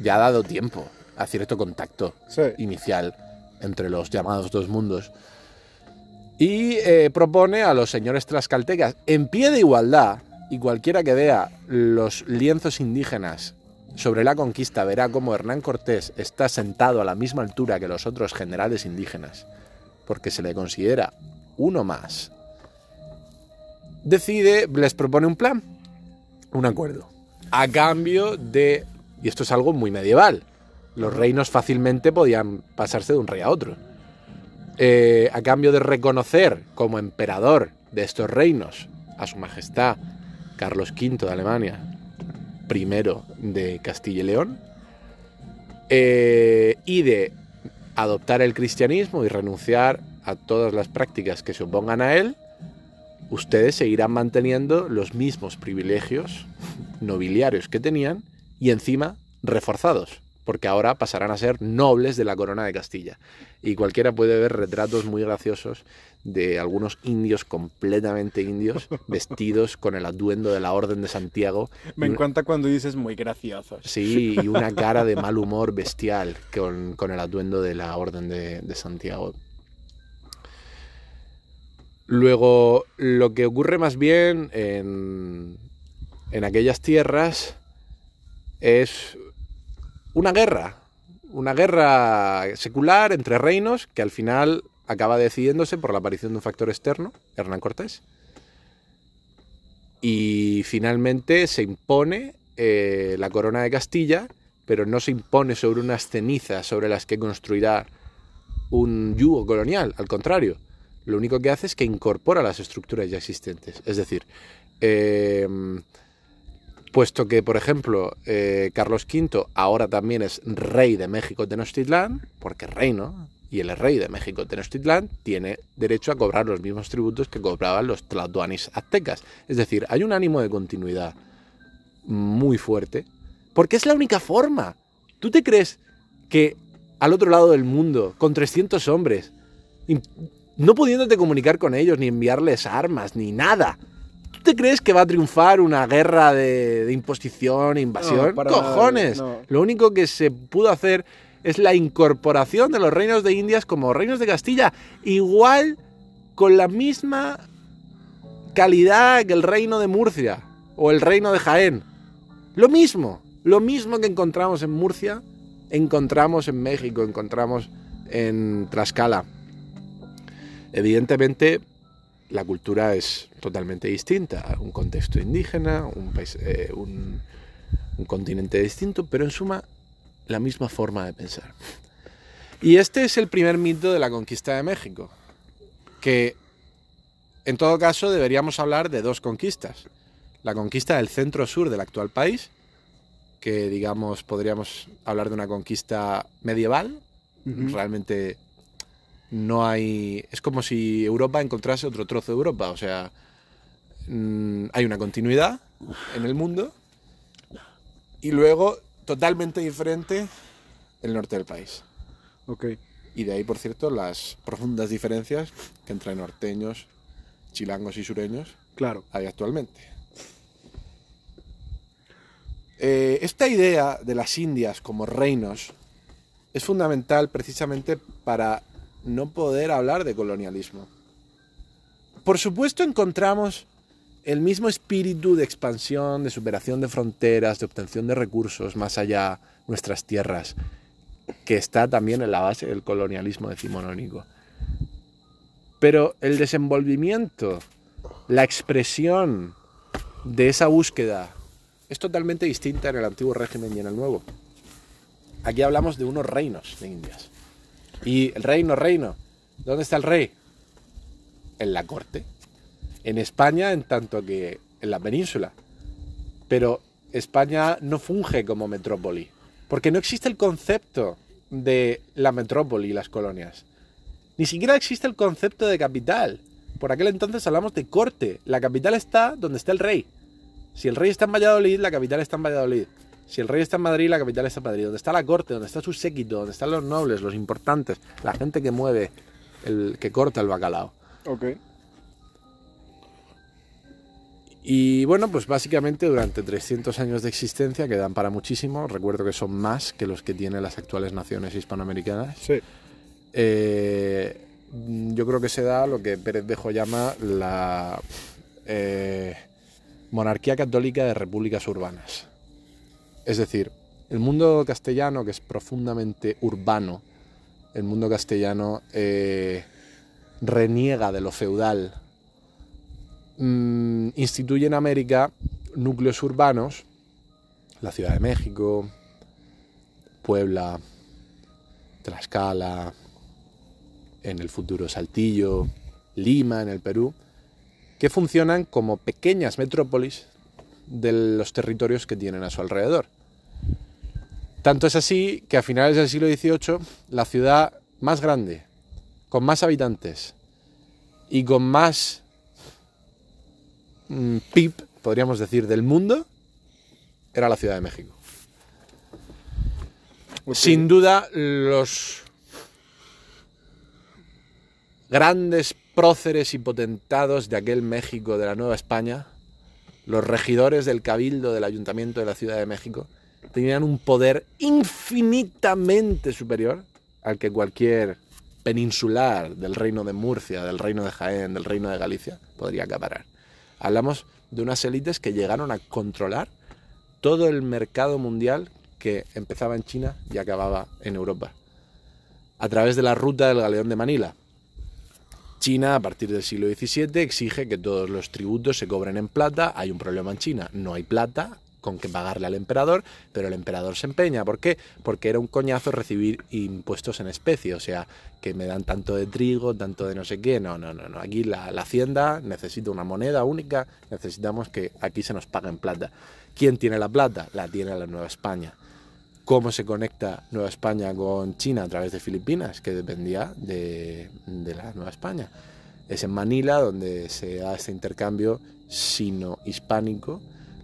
S2: Ya ha dado tiempo a cierto contacto
S1: Sí.
S2: inicial entre los llamados dos mundos. Y eh, propone a los señores tlaxcaltecas, en pie de igualdad, y cualquiera que vea los lienzos indígenas sobre la conquista verá cómo Hernán Cortés está sentado a la misma altura que los otros generales indígenas, porque se le considera uno más. Decide, les propone un plan, un acuerdo, a cambio de, y esto es algo muy medieval, los reinos fácilmente podían pasarse de un rey a otro. Eh, a cambio de reconocer como emperador de estos reinos a su majestad Carlos V de Alemania, primero de Castilla y León, eh, y de adoptar el cristianismo y renunciar a todas las prácticas que se opongan a él, ustedes seguirán manteniendo los mismos privilegios nobiliarios que tenían y encima reforzados, porque ahora pasarán a ser nobles de la corona de Castilla. Y cualquiera puede ver retratos muy graciosos de algunos indios completamente indios, vestidos con el atuendo de la Orden de Santiago.
S1: Me encanta cuando dices muy graciosos.
S2: Sí, y una cara de mal humor bestial con, con el atuendo de la Orden de, de Santiago. Luego, lo que ocurre más bien en, en aquellas tierras es una guerra, una guerra secular entre reinos que al final acaba decidiéndose por la aparición de un factor externo, Hernán Cortés. Y finalmente se impone eh, la corona de Castilla, pero no se impone sobre unas cenizas sobre las que construirá un yugo colonial, al contrario. Lo único que hace es que incorpora las estructuras ya existentes. Es decir, eh, puesto que, por ejemplo, eh, Carlos V ahora también es rey de México Tenochtitlán, porque reino, y el rey de México Tenochtitlán tiene derecho a cobrar los mismos tributos que cobraban los tlatoanis aztecas. Es decir, hay un ánimo de continuidad muy fuerte, porque es la única forma. ¿Tú te crees que al otro lado del mundo, con 300 hombres, no pudiéndote comunicar con ellos, ni enviarles armas, ni nada, ¿tú te crees que va a triunfar una guerra de, de imposición, invasión?
S1: No, para nada,
S2: ¡Cojones!
S1: no.
S2: Lo único que se pudo hacer es la incorporación de los reinos de Indias como reinos de Castilla, igual con la misma calidad que el reino de Murcia o el reino de Jaén. Lo mismo, lo mismo que encontramos en Murcia, encontramos en México, encontramos en Tlaxcala. Evidentemente, la cultura es totalmente distinta, un contexto indígena, un, país- eh, un- un continente distinto, pero en suma, la misma forma de pensar. Y este es el primer mito de la conquista de México, que en todo caso deberíamos hablar de dos conquistas. La conquista del centro-sur del actual país, que digamos podríamos hablar de una conquista medieval, realmente no hay. Es como si Europa encontrase otro trozo de Europa. O sea, mm, hay una continuidad en el mundo y luego totalmente diferente el norte del país.
S1: Ok.
S2: Y de ahí, por cierto, las profundas diferencias que entre norteños, chilangos y sureños
S1: Claro.
S2: hay actualmente. Eh, esta idea de las Indias como reinos es fundamental precisamente para no poder hablar de colonialismo. por supuesto encontramos el mismo espíritu de expansión, de superación de fronteras, de obtención de recursos más allá nuestras tierras, que está también en la base del colonialismo decimonónico. Pero el desenvolvimiento, la expresión de esa búsqueda es totalmente distinta en el antiguo régimen y en el nuevo. Aquí hablamos de unos reinos de Indias. Y el reino, reino, ¿dónde está el rey? En la corte. En España, en tanto que en la península. Pero España no funge como metrópoli, porque no existe el concepto de la metrópoli y las colonias. Ni siquiera existe el concepto de capital. Por aquel entonces hablamos de corte. La capital está donde está el rey. Si el rey está en Valladolid, la capital está en Valladolid. Si el rey está en Madrid, la capital está en Madrid. Donde está la corte, donde está su séquito, donde están los nobles, los importantes, la gente que mueve, el que corta el bacalao.
S1: Ok.
S2: Y bueno, pues básicamente durante 300 años de existencia, que dan para muchísimo, recuerdo que son más que los que tienen las actuales naciones hispanoamericanas,
S1: Sí.
S2: eh, yo creo que se da lo que Pérez Bejo llama la eh, monarquía católica de repúblicas urbanas. Es decir, el mundo castellano, que es profundamente urbano, el mundo castellano eh, reniega de lo feudal, mm, instituye en América núcleos urbanos, la Ciudad de México, Puebla, Tlaxcala, en el futuro Saltillo, Lima en el Perú, que funcionan como pequeñas metrópolis de los territorios que tienen a su alrededor. Tanto es así que a finales del siglo XVIII la ciudad más grande, con más habitantes y con más mm, PIB, podríamos decir, del mundo, era la Ciudad de México. Sin duda, los grandes próceres y potentados de aquel México de la Nueva España, los regidores del Cabildo del Ayuntamiento de la Ciudad de México, tenían un poder infinitamente superior al que cualquier peninsular del reino de Murcia, del reino de Jaén, del reino de Galicia podría acaparar. Hablamos de unas élites que llegaron a controlar todo el mercado mundial que empezaba en China y acababa en Europa, a través de la ruta del galeón de Manila. China, a partir del siglo XVII, exige que todos los tributos se cobren en plata. Hay un problema en China, no hay plata con que pagarle al emperador, pero el emperador se empeña. ¿Por qué? Porque era un coñazo recibir impuestos en especie, o sea, que me dan tanto de trigo, tanto de no sé qué. No, no, no, no. Aquí la, la hacienda necesita una moneda única, necesitamos que aquí se nos pague en plata. ¿Quién tiene la plata? La tiene la Nueva España. ¿Cómo se conecta Nueva España con China a través de Filipinas, que dependía de, de la Nueva España? Es en Manila donde se da este intercambio sino-hispánico.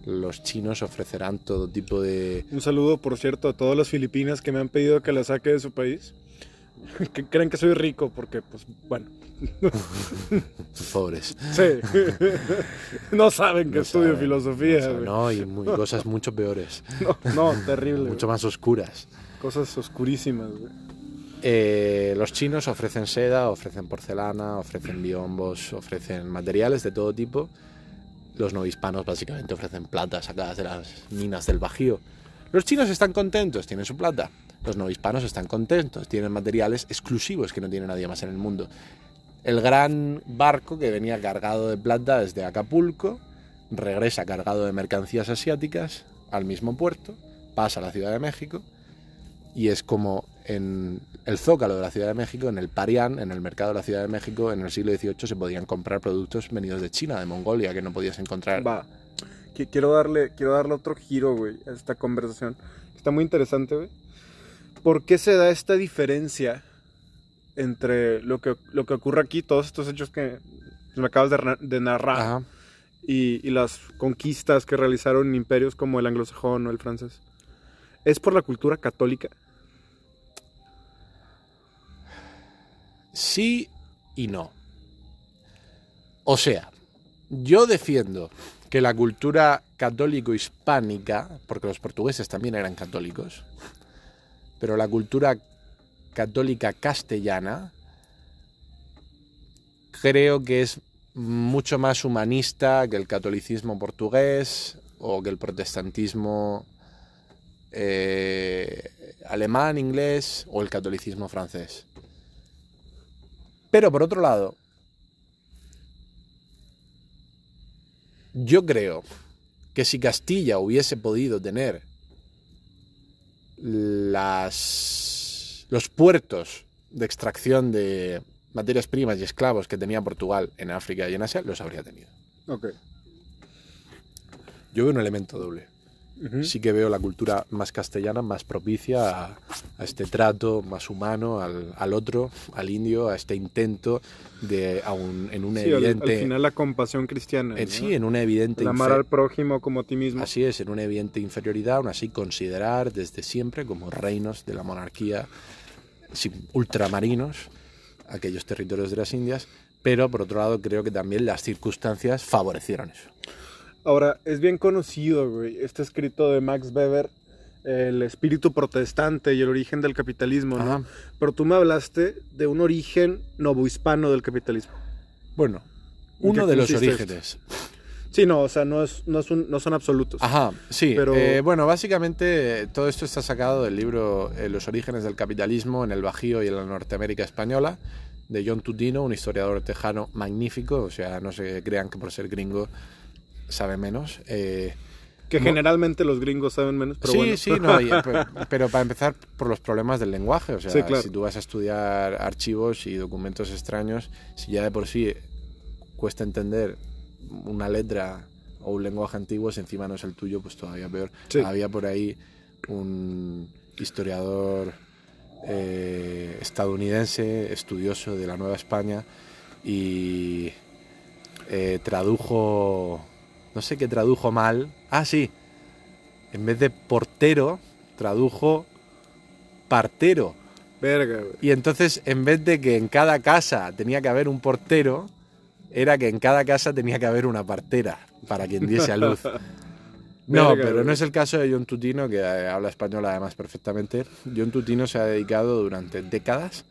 S2: Los chinos ofrecerán todo tipo de...
S1: Un saludo, por cierto, a todas las filipinas que me han pedido que la saque de su país. Que creen que soy rico porque, pues, bueno,
S2: Pobres.
S1: sí. no saben que
S2: No
S1: estudio
S2: saben,
S1: filosofía.
S2: no saben. No, y muy- cosas mucho peores,
S1: No, no, terrible.
S2: mucho más oscuras.
S1: Cosas oscurísimas.
S2: Eh, los chinos ofrecen seda, ofrecen porcelana, ofrecen biombos, ofrecen materiales de todo tipo. Los no hispanos básicamente ofrecen plata sacadas de las minas del Bajío. Los chinos están contentos, tienen su plata. Los no hispanos están contentos, tienen materiales exclusivos que no tiene nadie más en el mundo. El gran barco que venía cargado de plata desde Acapulco regresa cargado de mercancías asiáticas al mismo puerto, pasa a la Ciudad de México y es como en el zócalo de la Ciudad de México, en el Parián, en el mercado de la Ciudad de México, en el siglo XVIII se podían comprar productos venidos de China, de Mongolia, que no podías encontrar.
S1: Va. Qui- Quiero darle, quiero darle otro giro, güey, a esta conversación. Está muy interesante, güey. ¿Por qué se da esta diferencia entre lo que, lo que ocurre aquí, todos estos hechos que me acabas de, na- de narrar, y las conquistas que realizaron imperios como el anglosajón o el francés? ¿Es por la cultura católica?
S2: Sí y no. O sea, yo defiendo que la cultura católico-hispánica, porque los portugueses también eran católicos, pero la cultura católica castellana creo que es mucho más humanista que el catolicismo portugués o que el protestantismo eh, alemán, inglés o el catolicismo francés. Pero por otro lado, yo creo que si Castilla hubiese podido tener las, los puertos de extracción de materias primas y esclavos que tenía Portugal en África y en Asia, los habría tenido.
S1: Ok.
S2: Yo veo un elemento doble. Sí que veo la cultura más castellana, más propicia a, a este trato más humano al, al otro, al indio, a este intento de, aun en una
S1: Sí, al, al
S2: evidente...
S1: final la compasión cristiana.
S2: en
S1: ¿no?
S2: sí, en una evidente...
S1: El amar al prójimo como a ti mismo.
S2: Así es, en una evidente inferioridad, aún así considerar desde siempre como reinos de la monarquía ultramarinos aquellos territorios de las Indias, pero por otro lado creo que también las circunstancias favorecieron eso.
S1: Ahora, es bien conocido, güey, este escrito de Max Weber, El espíritu protestante y el origen del capitalismo, ¿no? Pero tú me hablaste de un origen novohispano del capitalismo.
S2: Bueno,
S1: ¿En
S2: uno de los orígenes.
S1: Sí, no, o sea, no, es, no, es un- no son absolutos.
S2: Ajá, sí.
S1: Pero-
S2: eh, bueno, básicamente eh, todo esto está sacado del libro eh, Los orígenes del capitalismo en el Bajío y en la Norteamérica española, de John Tutino, un historiador tejano magnífico, o sea, no se crean que por ser gringo sabe menos. eh,
S1: que generalmente los gringos saben menos, pero
S2: sí,
S1: bueno.
S2: sí, no, y- pero, pero para empezar por los problemas del lenguaje, o sea,
S1: Sí, claro.
S2: si tú vas a estudiar archivos y documentos extraños, si ya de por sí cuesta entender una letra o un lenguaje antiguo, si encima no es el tuyo, pues todavía peor.
S1: Sí.
S2: Había por ahí un historiador eh, estadounidense, estudioso de la Nueva España, y eh, tradujo, no sé qué tradujo mal. Ah, sí, en vez de portero, tradujo partero.
S1: Verga.
S2: Y entonces, en vez de que en cada casa tenía que haber un portero, era que en cada casa tenía que haber una partera para quien diese a luz. No, pero no es el caso de John Tutino, que eh, habla español además perfectamente. John Tutino se ha dedicado durante décadas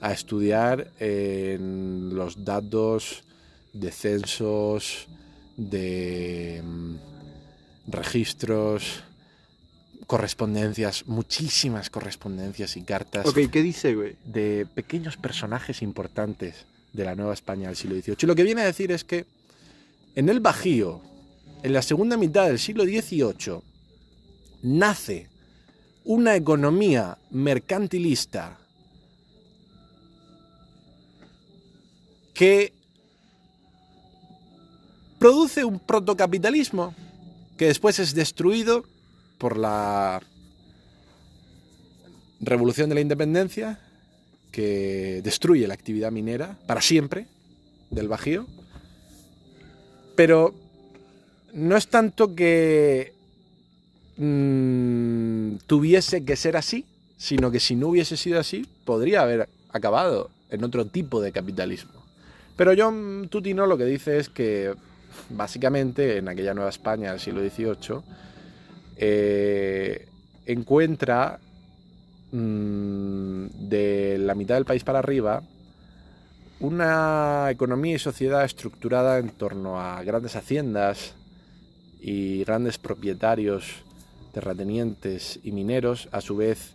S2: a estudiar en los datos de censos, de mm, registros, correspondencias, muchísimas correspondencias y cartas
S1: Ok, ¿qué dice, güey?
S2: de pequeños personajes importantes de la Nueva España del siglo XVIII. Y lo que viene a decir es que en el Bajío, en la segunda mitad del siglo XVIII, nace una economía mercantilista que produce un protocapitalismo que después es destruido por la revolución de la independencia que destruye la actividad minera para siempre del Bajío. Pero no es tanto que mm, tuviese que ser así, sino que si no hubiese sido así, podría haber acabado en otro tipo de capitalismo. Pero John Tutino lo que dice es que básicamente en aquella Nueva España del siglo XVIII eh, encuentra mm, de la mitad del país para arriba una economía y sociedad estructurada en torno a grandes haciendas y grandes propietarios, terratenientes y mineros, a su vez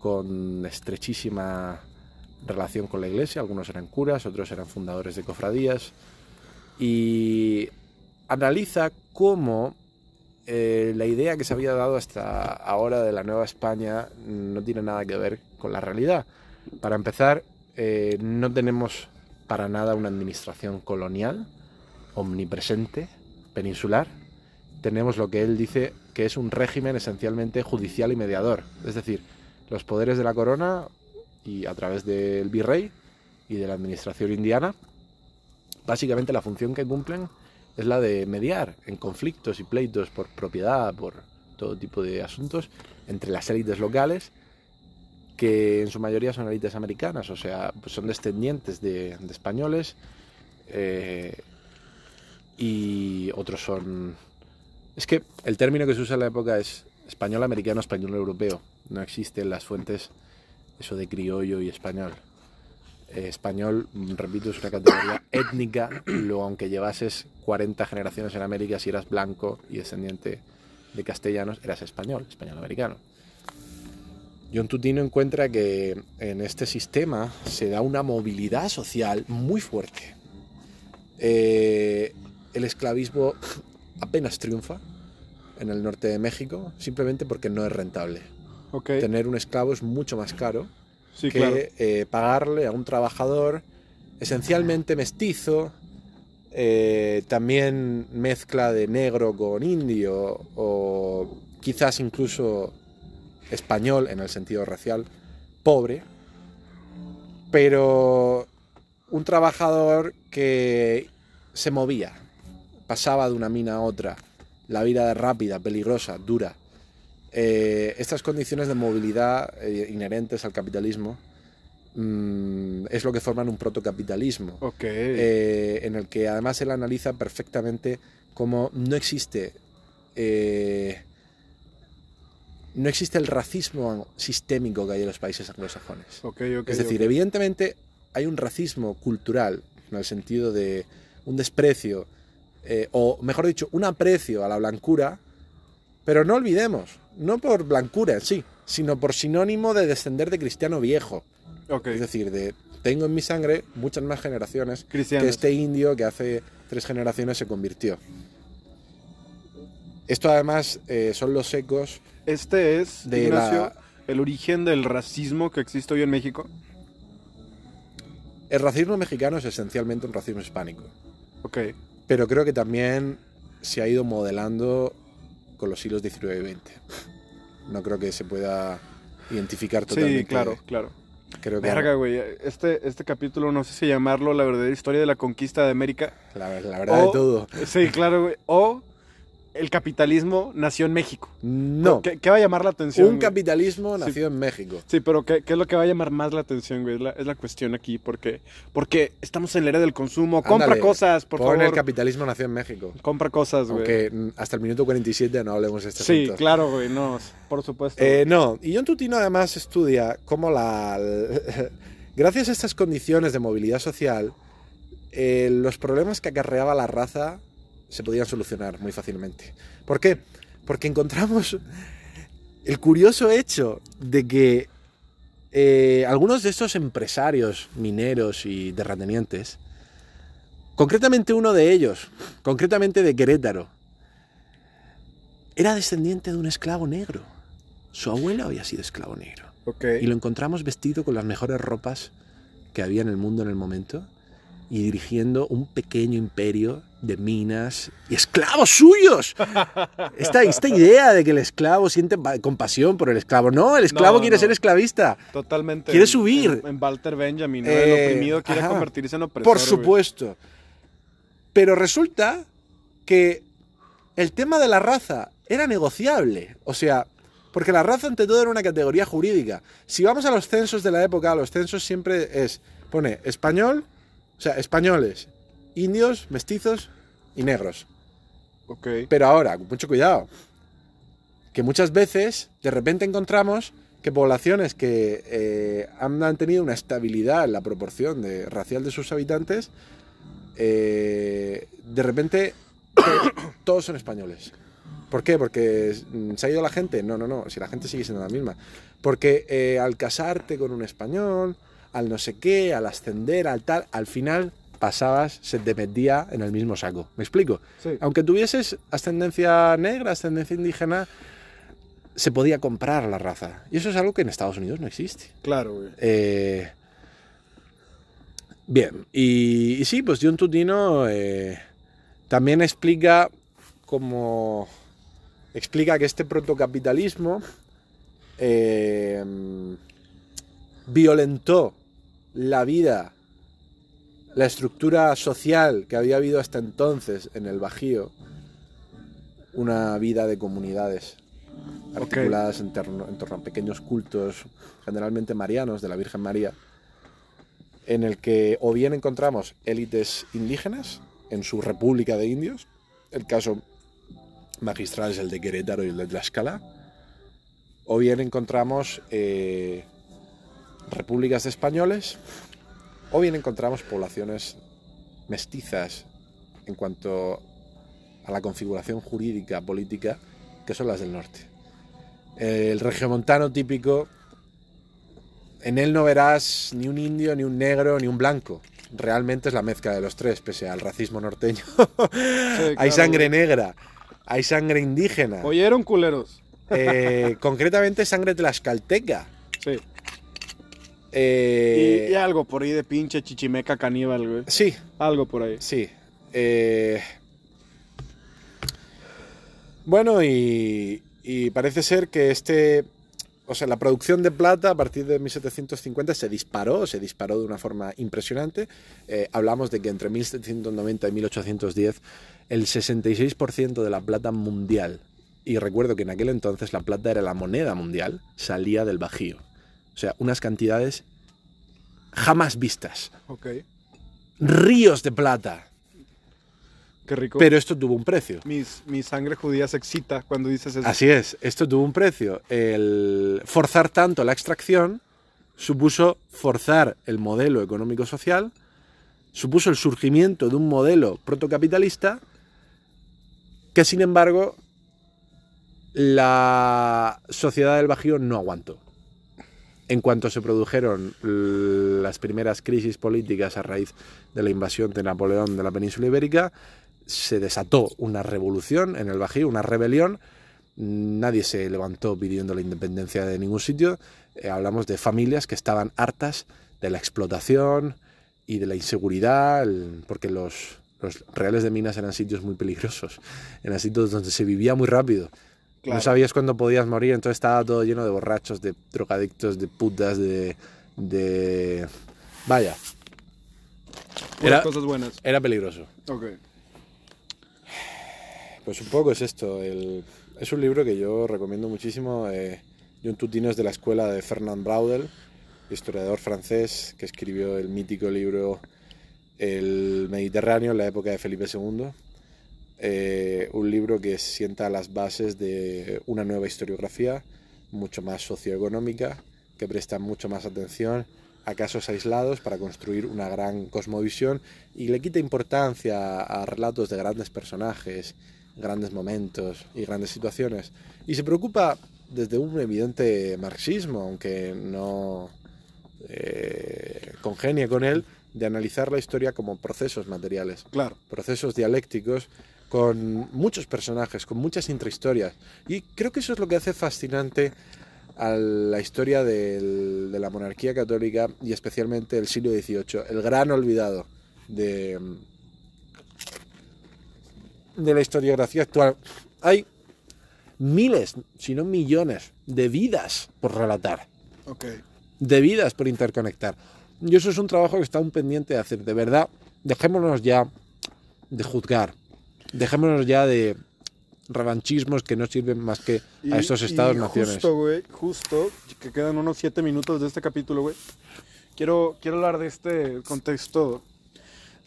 S2: con estrechísima relación con la iglesia, algunos eran curas, otros eran fundadores de cofradías, y analiza cómo eh, la idea que se había dado hasta ahora de la Nueva España no tiene nada que ver con la realidad. Para empezar, eh, no tenemos para nada una administración colonial, omnipresente, peninsular. Tenemos lo que él dice que es un régimen esencialmente judicial y mediador. Es decir, los poderes de la corona y a través del virrey y de la administración indiana, básicamente la función que cumplen es la de mediar en conflictos y pleitos por propiedad, por todo tipo de asuntos, entre las élites locales, que en su mayoría son élites americanas, o sea, pues son descendientes de, españoles, eh, y otros son... Es que el término que se usa en la época es español americano, español europeo. No existe en las fuentes eso de criollo y español. Eh, español, repito, es una categoría étnica, luego aunque llevases 40 generaciones en América, si eras blanco y descendiente de castellanos, eras español, español-americano. John Tutino encuentra que en este sistema se da una movilidad social muy fuerte. Eh, el esclavismo apenas triunfa en el norte de México, simplemente porque no es rentable.
S1: Ok.
S2: Tener un esclavo es mucho más caro
S1: Sí,
S2: que
S1: claro.
S2: eh, pagarle a un trabajador esencialmente mestizo, eh, también mezcla de negro con indio o quizás incluso español en el sentido racial, pobre, pero un trabajador que se movía, pasaba de una mina a otra, la vida rápida, peligrosa, dura. Eh, estas condiciones de movilidad eh, inherentes al capitalismo mm, es lo que forman un protocapitalismo,
S1: Ok.
S2: eh, en el que además él analiza perfectamente cómo no existe no existe el racismo sistémico que hay en los países anglosajones. Es decir, evidentemente hay un racismo cultural, en el sentido de un desprecio, eh, o mejor dicho, un aprecio a la blancura, pero no olvidemos, no por blancura en sí, sino por sinónimo de descender de cristiano viejo.
S1: Ok.
S2: Es decir, de tengo en mi sangre muchas más generaciones
S1: Cristianos.
S2: que este indio que hace tres generaciones se convirtió. Esto además eh, son los ecos
S1: Este es,
S2: de
S1: Ignacio,
S2: la-
S1: el origen del racismo que existe hoy en México.
S2: El racismo mexicano es esencialmente un racismo hispánico.
S1: Ok.
S2: pero creo que también se ha ido modelando con los siglos XIX y XX. No creo que se pueda identificar totalmente.
S1: Sí, claro, claro.
S2: Creo que
S1: Verga, güey. Este, este capítulo, no sé si llamarlo la verdadera historia de la conquista de América.
S2: la, la verdad
S1: O-
S2: de todo.
S1: Sí, claro, güey. O el capitalismo nació en México.
S2: No,
S1: ¿Qué, qué va a llamar la atención?
S2: un
S1: güey?
S2: capitalismo
S1: Sí.
S2: nacido en México.
S1: Sí, pero ¿qué, qué es lo que va a llamar más la atención, güey? Es la, es la cuestión aquí, porque, porque estamos en la era del consumo. Compra cosas, por favor.
S2: el capitalismo nació en México.
S1: Compra cosas, güey.
S2: Aunque mm, hasta el minuto 47 no hablemos de este
S1: Sí, claro, güey, no, por supuesto.
S2: Eh, no, y John Tutino además estudia cómo la... Gracias a estas condiciones de movilidad social, eh, los problemas que acarreaba la raza se podían solucionar muy fácilmente. ¿Por qué? Porque encontramos el curioso hecho de que eh, algunos de estos empresarios mineros y terratenientes, concretamente uno de ellos, concretamente de Querétaro, era descendiente de un esclavo negro. Su abuelo había sido esclavo negro.
S1: ok.
S2: Y lo encontramos vestido con las mejores ropas que había en el mundo en el momento y dirigiendo un pequeño imperio de minas y esclavos suyos. Esta, esta idea de que el esclavo siente pa- compasión por el esclavo. No, el esclavo
S1: No,
S2: quiere
S1: no.
S2: ser esclavista.
S1: Totalmente.
S2: quiere subir.
S1: En, en Walter Benjamin, ¿no?
S2: Eh,
S1: el oprimido quiere
S2: ajá.
S1: convertirse en opresor.
S2: Por
S1: güey.
S2: supuesto. Pero resulta que el tema de la raza era negociable. O sea, porque la raza ante todo era una categoría jurídica. Si vamos a los censos de la época, los censos siempre es, pone español, o sea, españoles, indios, mestizos y negros.
S1: Ok.
S2: Pero ahora, con mucho cuidado, que muchas veces de repente encontramos que poblaciones que eh, han mantenido una estabilidad en la proporción de, racial de sus habitantes, eh, de repente to- todos son españoles. ¿Por qué? Porque se ha ido la gente. No, no, no, si la gente sigue siendo la misma. Porque eh, al casarte con un español, al no sé qué, al ascender, al tal, al final pasabas, se te metía en el mismo saco. ¿Me explico?
S1: Sí.
S2: Aunque tuvieses ascendencia negra, ascendencia indígena, se podía comprar la raza. Y eso es algo que en Estados Unidos no existe.
S1: Claro, güey.
S2: Eh, bien, y, y sí, pues John Tutino eh, también explica cómo explica que este protocapitalismo eh, violentó la vida, la estructura social que había habido hasta entonces en el Bajío, una vida de comunidades articuladas en, torno, en torno a pequeños cultos, generalmente marianos, de la Virgen María, en el que o bien encontramos élites indígenas en su república de indios, el caso magistral es el de Querétaro y el de Tlaxcala, o bien encontramos eh, repúblicas de españoles o bien encontramos poblaciones mestizas en cuanto a la configuración jurídica, política, que son las del norte. El regiomontano típico, en él no verás ni un indio, ni un negro, ni un blanco. Realmente es la mezcla de los tres, pese al racismo norteño. hay
S1: claro,
S2: sangre negra, hay sangre indígena,
S1: ¿Oyeron culeros?
S2: eh, concretamente sangre tlaxcalteca.
S1: Sí.
S2: Eh,
S1: y, y algo por ahí de pinche chichimeca caníbal, güey.
S2: Sí,
S1: Algo por ahí.
S2: Sí. eh, Bueno, y, y parece ser que este. O sea, la producción de plata a partir de 1750 se disparó, se disparó de una forma impresionante. Eh, hablamos de que entre 1790 y 1810 el 66% de la plata mundial, y recuerdo que en aquel entonces la plata era la moneda mundial, salía del Bajío. O sea, unas cantidades jamás vistas. Ríos de plata.
S1: Qué rico.
S2: Pero esto tuvo un precio.
S1: Mis, mi sangre judía se excita cuando dices eso.
S2: Así es, esto tuvo un precio. El forzar tanto la extracción supuso forzar el modelo económico-social, supuso el surgimiento de un modelo protocapitalista que, sin embargo, la sociedad del Bajío no aguantó. En cuanto se produjeron las primeras crisis políticas a raíz de la invasión de Napoleón de la península ibérica, se desató una revolución en el Bajío, una rebelión. Nadie se levantó pidiendo la independencia de ningún sitio. Eh, hablamos de familias que estaban hartas de la explotación y de la inseguridad, porque los, los reales de minas eran sitios muy peligrosos, eran sitios donde se vivía muy rápido.
S1: Claro.
S2: No sabías cuándo podías morir, entonces estaba todo lleno de borrachos, de drogadictos, de putas, de... de... Vaya,
S1: Puras
S2: era-
S1: cosas buenas.
S2: era peligroso.
S1: Ok.
S2: Pues un poco es esto. el- es un libro que yo recomiendo muchísimo. Eh, John Tutino es de la escuela de Fernand Braudel, historiador francés que escribió el mítico libro El Mediterráneo en la época de Felipe II. Eh, un libro que sienta las bases de una nueva historiografía, mucho más socioeconómica, que presta mucho más atención a casos aislados para construir una gran cosmovisión y le quita importancia a relatos de grandes personajes, grandes momentos y grandes situaciones. Y se preocupa desde un evidente marxismo, aunque no eh, congenie con él, de analizar la historia como procesos materiales
S1: Claro.
S2: procesos dialécticos con muchos personajes, con muchas intrahistorias. Y creo que eso es lo que hace fascinante a la historia del- de la monarquía católica y especialmente el siglo XVIII, el gran olvidado de, de la historiografía actual. Hay miles, si no millones, de vidas por relatar
S1: Ok.
S2: de vidas por interconectar. Y eso es un trabajo que está un pendiente de hacer. De verdad, dejémonos ya de juzgar. Dejémonos ya de revanchismos que no sirven más que
S1: Y-
S2: a estos estados-naciones.
S1: Justo, güey, justo, que quedan unos siete minutos de este capítulo, güey. Quiero, quiero hablar de este contexto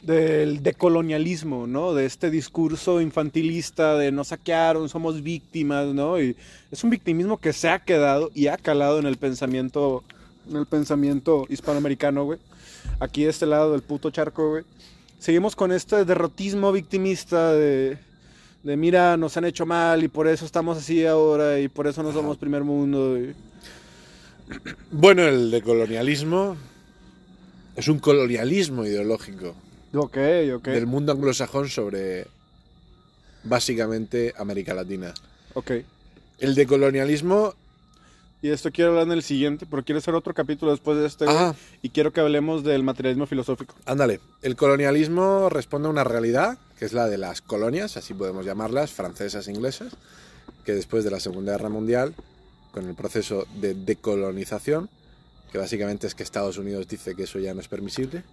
S1: del decolonialismo, ¿no? De este discurso infantilista de nos saquearon, somos víctimas, ¿no? Y es un victimismo que se ha quedado y ha calado en el pensamiento, en el pensamiento hispanoamericano, güey. Aquí de este lado del puto charco, güey. Seguimos con este derrotismo victimista de, de mira, nos han hecho mal y por eso estamos así ahora y por eso no somos primer mundo. y-
S2: Bueno, el decolonialismo es un colonialismo ideológico
S1: Ok, ok.
S2: del mundo anglosajón sobre básicamente América Latina.
S1: Ok.
S2: El decolonialismo
S1: Y esto quiero hablar en el siguiente, pero quiero hacer otro capítulo después de este. Y quiero que hablemos del materialismo filosófico.
S2: Ándale, el colonialismo responde a una realidad, que es la de las colonias, así podemos llamarlas, francesas e inglesas, que después de la Segunda Guerra Mundial, con el proceso de decolonización, que básicamente es que Estados Unidos dice que eso ya no es permisible,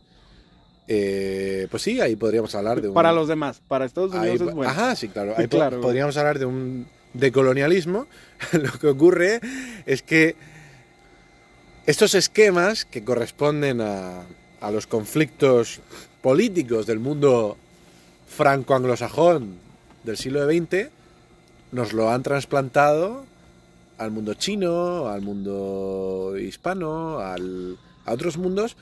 S2: eh, pues sí, ahí podríamos hablar de un...
S1: Para los demás, para Estados
S2: ahí
S1: Unidos
S2: po-
S1: es bueno.
S2: Ajá, sí, claro. Ahí
S1: claro,
S2: podríamos hablar de un decolonialismo. Lo que ocurre es que estos esquemas que corresponden a, a los conflictos políticos del mundo franco-anglosajón del siglo XX nos lo han trasplantado al mundo chino, al mundo hispano, al- a otros mundos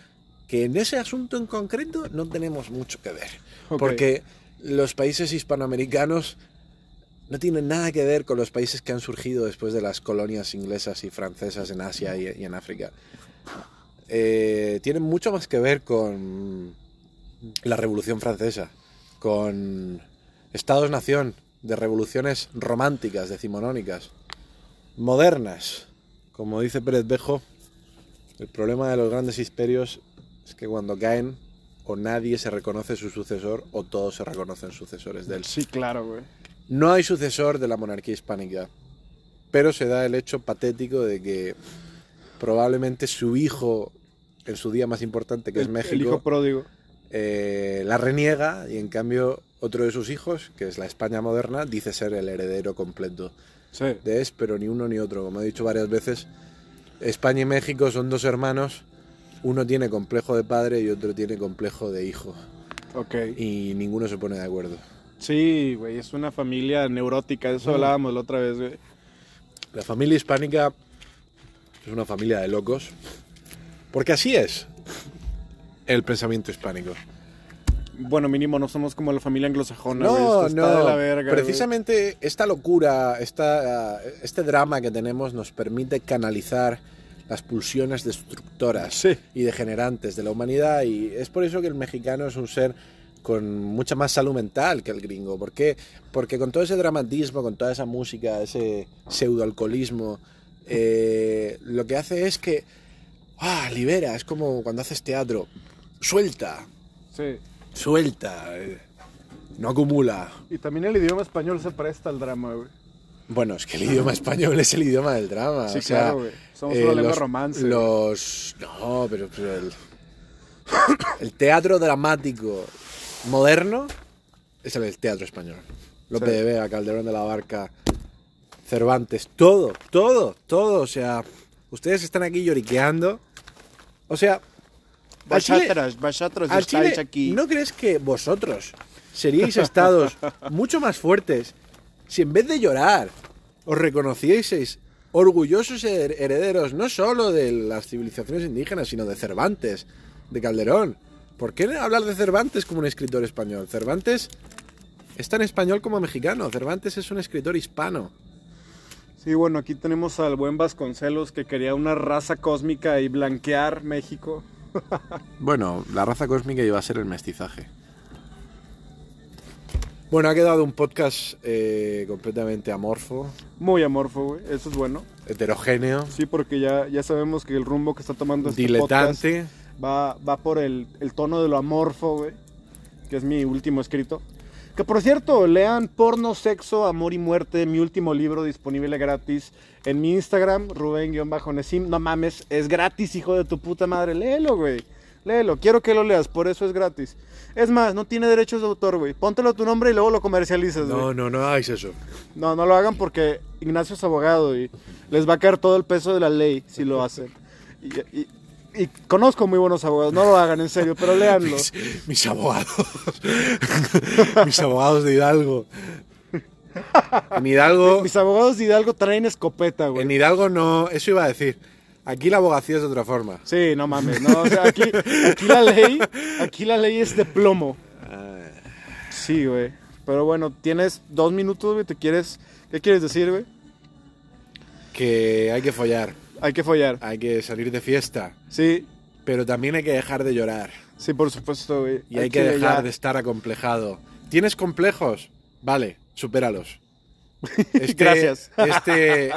S2: que en ese asunto en concreto no tenemos mucho que ver. Porque los países hispanoamericanos no tienen nada que ver con los países que han surgido después de las colonias inglesas y francesas en Asia y, y en África. Eh, tienen mucho más que ver con la Revolución Francesa, con estados-nación, de revoluciones románticas, decimonónicas, modernas. Como dice Pérez Bejo, el problema de los grandes imperios es que cuando caen o nadie se reconoce su sucesor o todos se reconocen sucesores de él.
S1: Sí, claro, güey.
S2: No hay sucesor de la monarquía hispánica, pero se da el hecho patético de que probablemente su hijo, en su día más importante, que es México,
S1: El hijo pródigo.
S2: eh, la reniega y en cambio otro de sus hijos, que es la España moderna, dice ser el heredero completo
S1: Sí.
S2: de es, pero ni uno ni otro. Como he dicho varias veces, España y México son dos hermanos, uno tiene complejo de padre y otro tiene complejo de hijo,
S1: Ok.
S2: y ninguno se pone de acuerdo.
S1: Sí, güey, es una familia neurótica, de eso hablábamos la otra vez, güey.
S2: La familia hispánica es una familia de locos, porque así es el pensamiento hispánico.
S1: Bueno, mínimo no somos como la familia anglosajona, güey.
S2: No,
S1: Esto está
S2: no.
S1: de la verga, güey.
S2: Precisamente esta locura, esta, este drama que tenemos nos permite canalizar las pulsiones destructoras
S1: Sí.
S2: y degenerantes de la humanidad y es por eso que el mexicano es un ser con mucha más salud mental que el gringo. ¿Por qué? Porque con todo ese dramatismo, con toda esa música, ese pseudoalcoholismo, eh, lo que hace es que ah, libera, es como cuando haces teatro, suelta,
S1: Sí.
S2: suelta, eh, no acumula.
S1: Y también el idioma español se presta al drama, güey.
S2: Bueno, es que el idioma español es el idioma del drama.
S1: Sí,
S2: o sea,
S1: claro, güey. Somos
S2: eh,
S1: una lengua
S2: los-
S1: romance.
S2: Los. No, pero, pero el, el teatro dramático moderno es el teatro español. López
S1: Sí.
S2: de Vega, Calderón de la Barca, Cervantes, todo, todo, todo. O sea, ustedes están aquí lloriqueando. O sea, Chile-
S1: Vosotros, vosotros estáis
S2: Chile,
S1: aquí.
S2: ¿no crees que vosotros seríais estados mucho más fuertes si en vez de llorar os reconocieseis orgullosos her- herederos no solo de las civilizaciones indígenas, sino de Cervantes, de Calderón? ¿Por qué hablar de Cervantes como un escritor español? Cervantes es tan español como mexicano. Cervantes es un escritor hispano.
S1: Sí, bueno, aquí tenemos al buen Vasconcelos que quería una raza cósmica y blanquear México.
S2: Bueno, la raza cósmica iba a ser el mestizaje. Bueno, ha quedado un podcast eh, completamente amorfo,
S1: Muy amorfo, güey. Eso es bueno.
S2: heterogéneo,
S1: Sí, porque ya, ya sabemos que el rumbo que está tomando este
S2: diletante.
S1: podcast va, va por el, el tono de lo amorfo, güey. Que es mi último escrito. Que por cierto, lean Porno, Sexo, Amor y Muerte, mi último libro disponible gratis en mi Instagram, Rubén-Nesim. No mames, es gratis, hijo de tu puta madre. Léelo, güey. Léelo, quiero que lo leas, por eso es gratis. Es más, no tiene derechos de autor, güey. Póntelo a tu nombre y luego lo comercializas, güey.
S2: No, no, no hagáis eso.
S1: No, no lo hagan porque Ignacio es abogado y les va a caer todo el peso de la ley si lo hacen. Y, y- y conozco muy buenos abogados, no lo hagan en serio, pero léanlo.
S2: Mis, mis abogados. mis abogados de Hidalgo. En Hidalgo.
S1: Mis abogados de Hidalgo traen escopeta,
S2: En
S1: güey.
S2: Hidalgo no. Eso iba a decir. Aquí la abogacía es de otra forma.
S1: Sí, no mames, no, o sea, aquí, aquí la ley, aquí la ley es de plomo. Sí, güey. Pero bueno, tienes dos minutos, güey, ¿te quieres, qué quieres decir, güey?
S2: Que hay que follar.
S1: Hay que follar.
S2: Hay que salir de fiesta.
S1: Sí,
S2: Pero también hay que dejar de llorar.
S1: sí, por supuesto, güey.
S2: Y hay que dejar
S1: ya-
S2: de estar acomplejado. ¿Tienes complejos? Vale, supéralos. Este,
S1: Gracias.
S2: Este,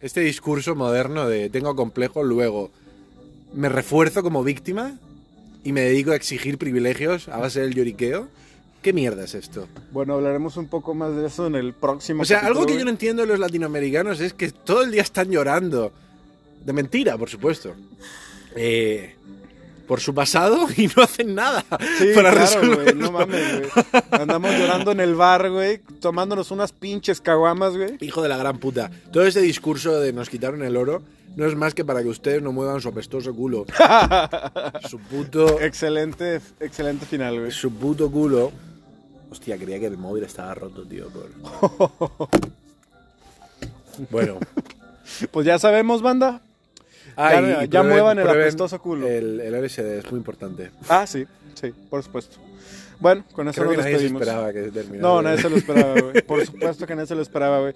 S2: este discurso moderno de tengo complejo, luego me refuerzo como víctima y me dedico a exigir privilegios a base del lloriqueo. ¿Qué mierda es esto?
S1: Bueno, hablaremos un poco más de eso en el próximo
S2: O sea,
S1: capítulo,
S2: algo que
S1: güey.
S2: yo no entiendo de los latinoamericanos es que todo el día están llorando. De mentira, por supuesto. Eh, por su pasado y no hacen nada
S1: Sí,
S2: para
S1: claro,
S2: resolverlo.
S1: no mames, güey. Andamos llorando en el bar, güey, tomándonos unas pinches caguamas, güey.
S2: Hijo de la gran puta. Todo ese discurso de nos quitaron el oro no es más que para que ustedes no muevan su apestoso culo. su puto.
S1: Excelente, excelente final, güey.
S2: Su puto culo. Hostia, creía que el móvil estaba roto, tío. por- Bueno,
S1: Pues ya sabemos, banda.
S2: Ah,
S1: ya,
S2: y- y
S1: ya
S2: prueben-
S1: muevan el apestoso culo.
S2: El, el LSD es muy importante.
S1: Ah, sí, sí, por supuesto. Bueno, con eso
S2: Creo que
S1: nos
S2: nadie se
S1: despedimos.
S2: esperaba que terminara.
S1: No, nadie se lo esperaba, güey. Por supuesto que nadie se lo esperaba, güey.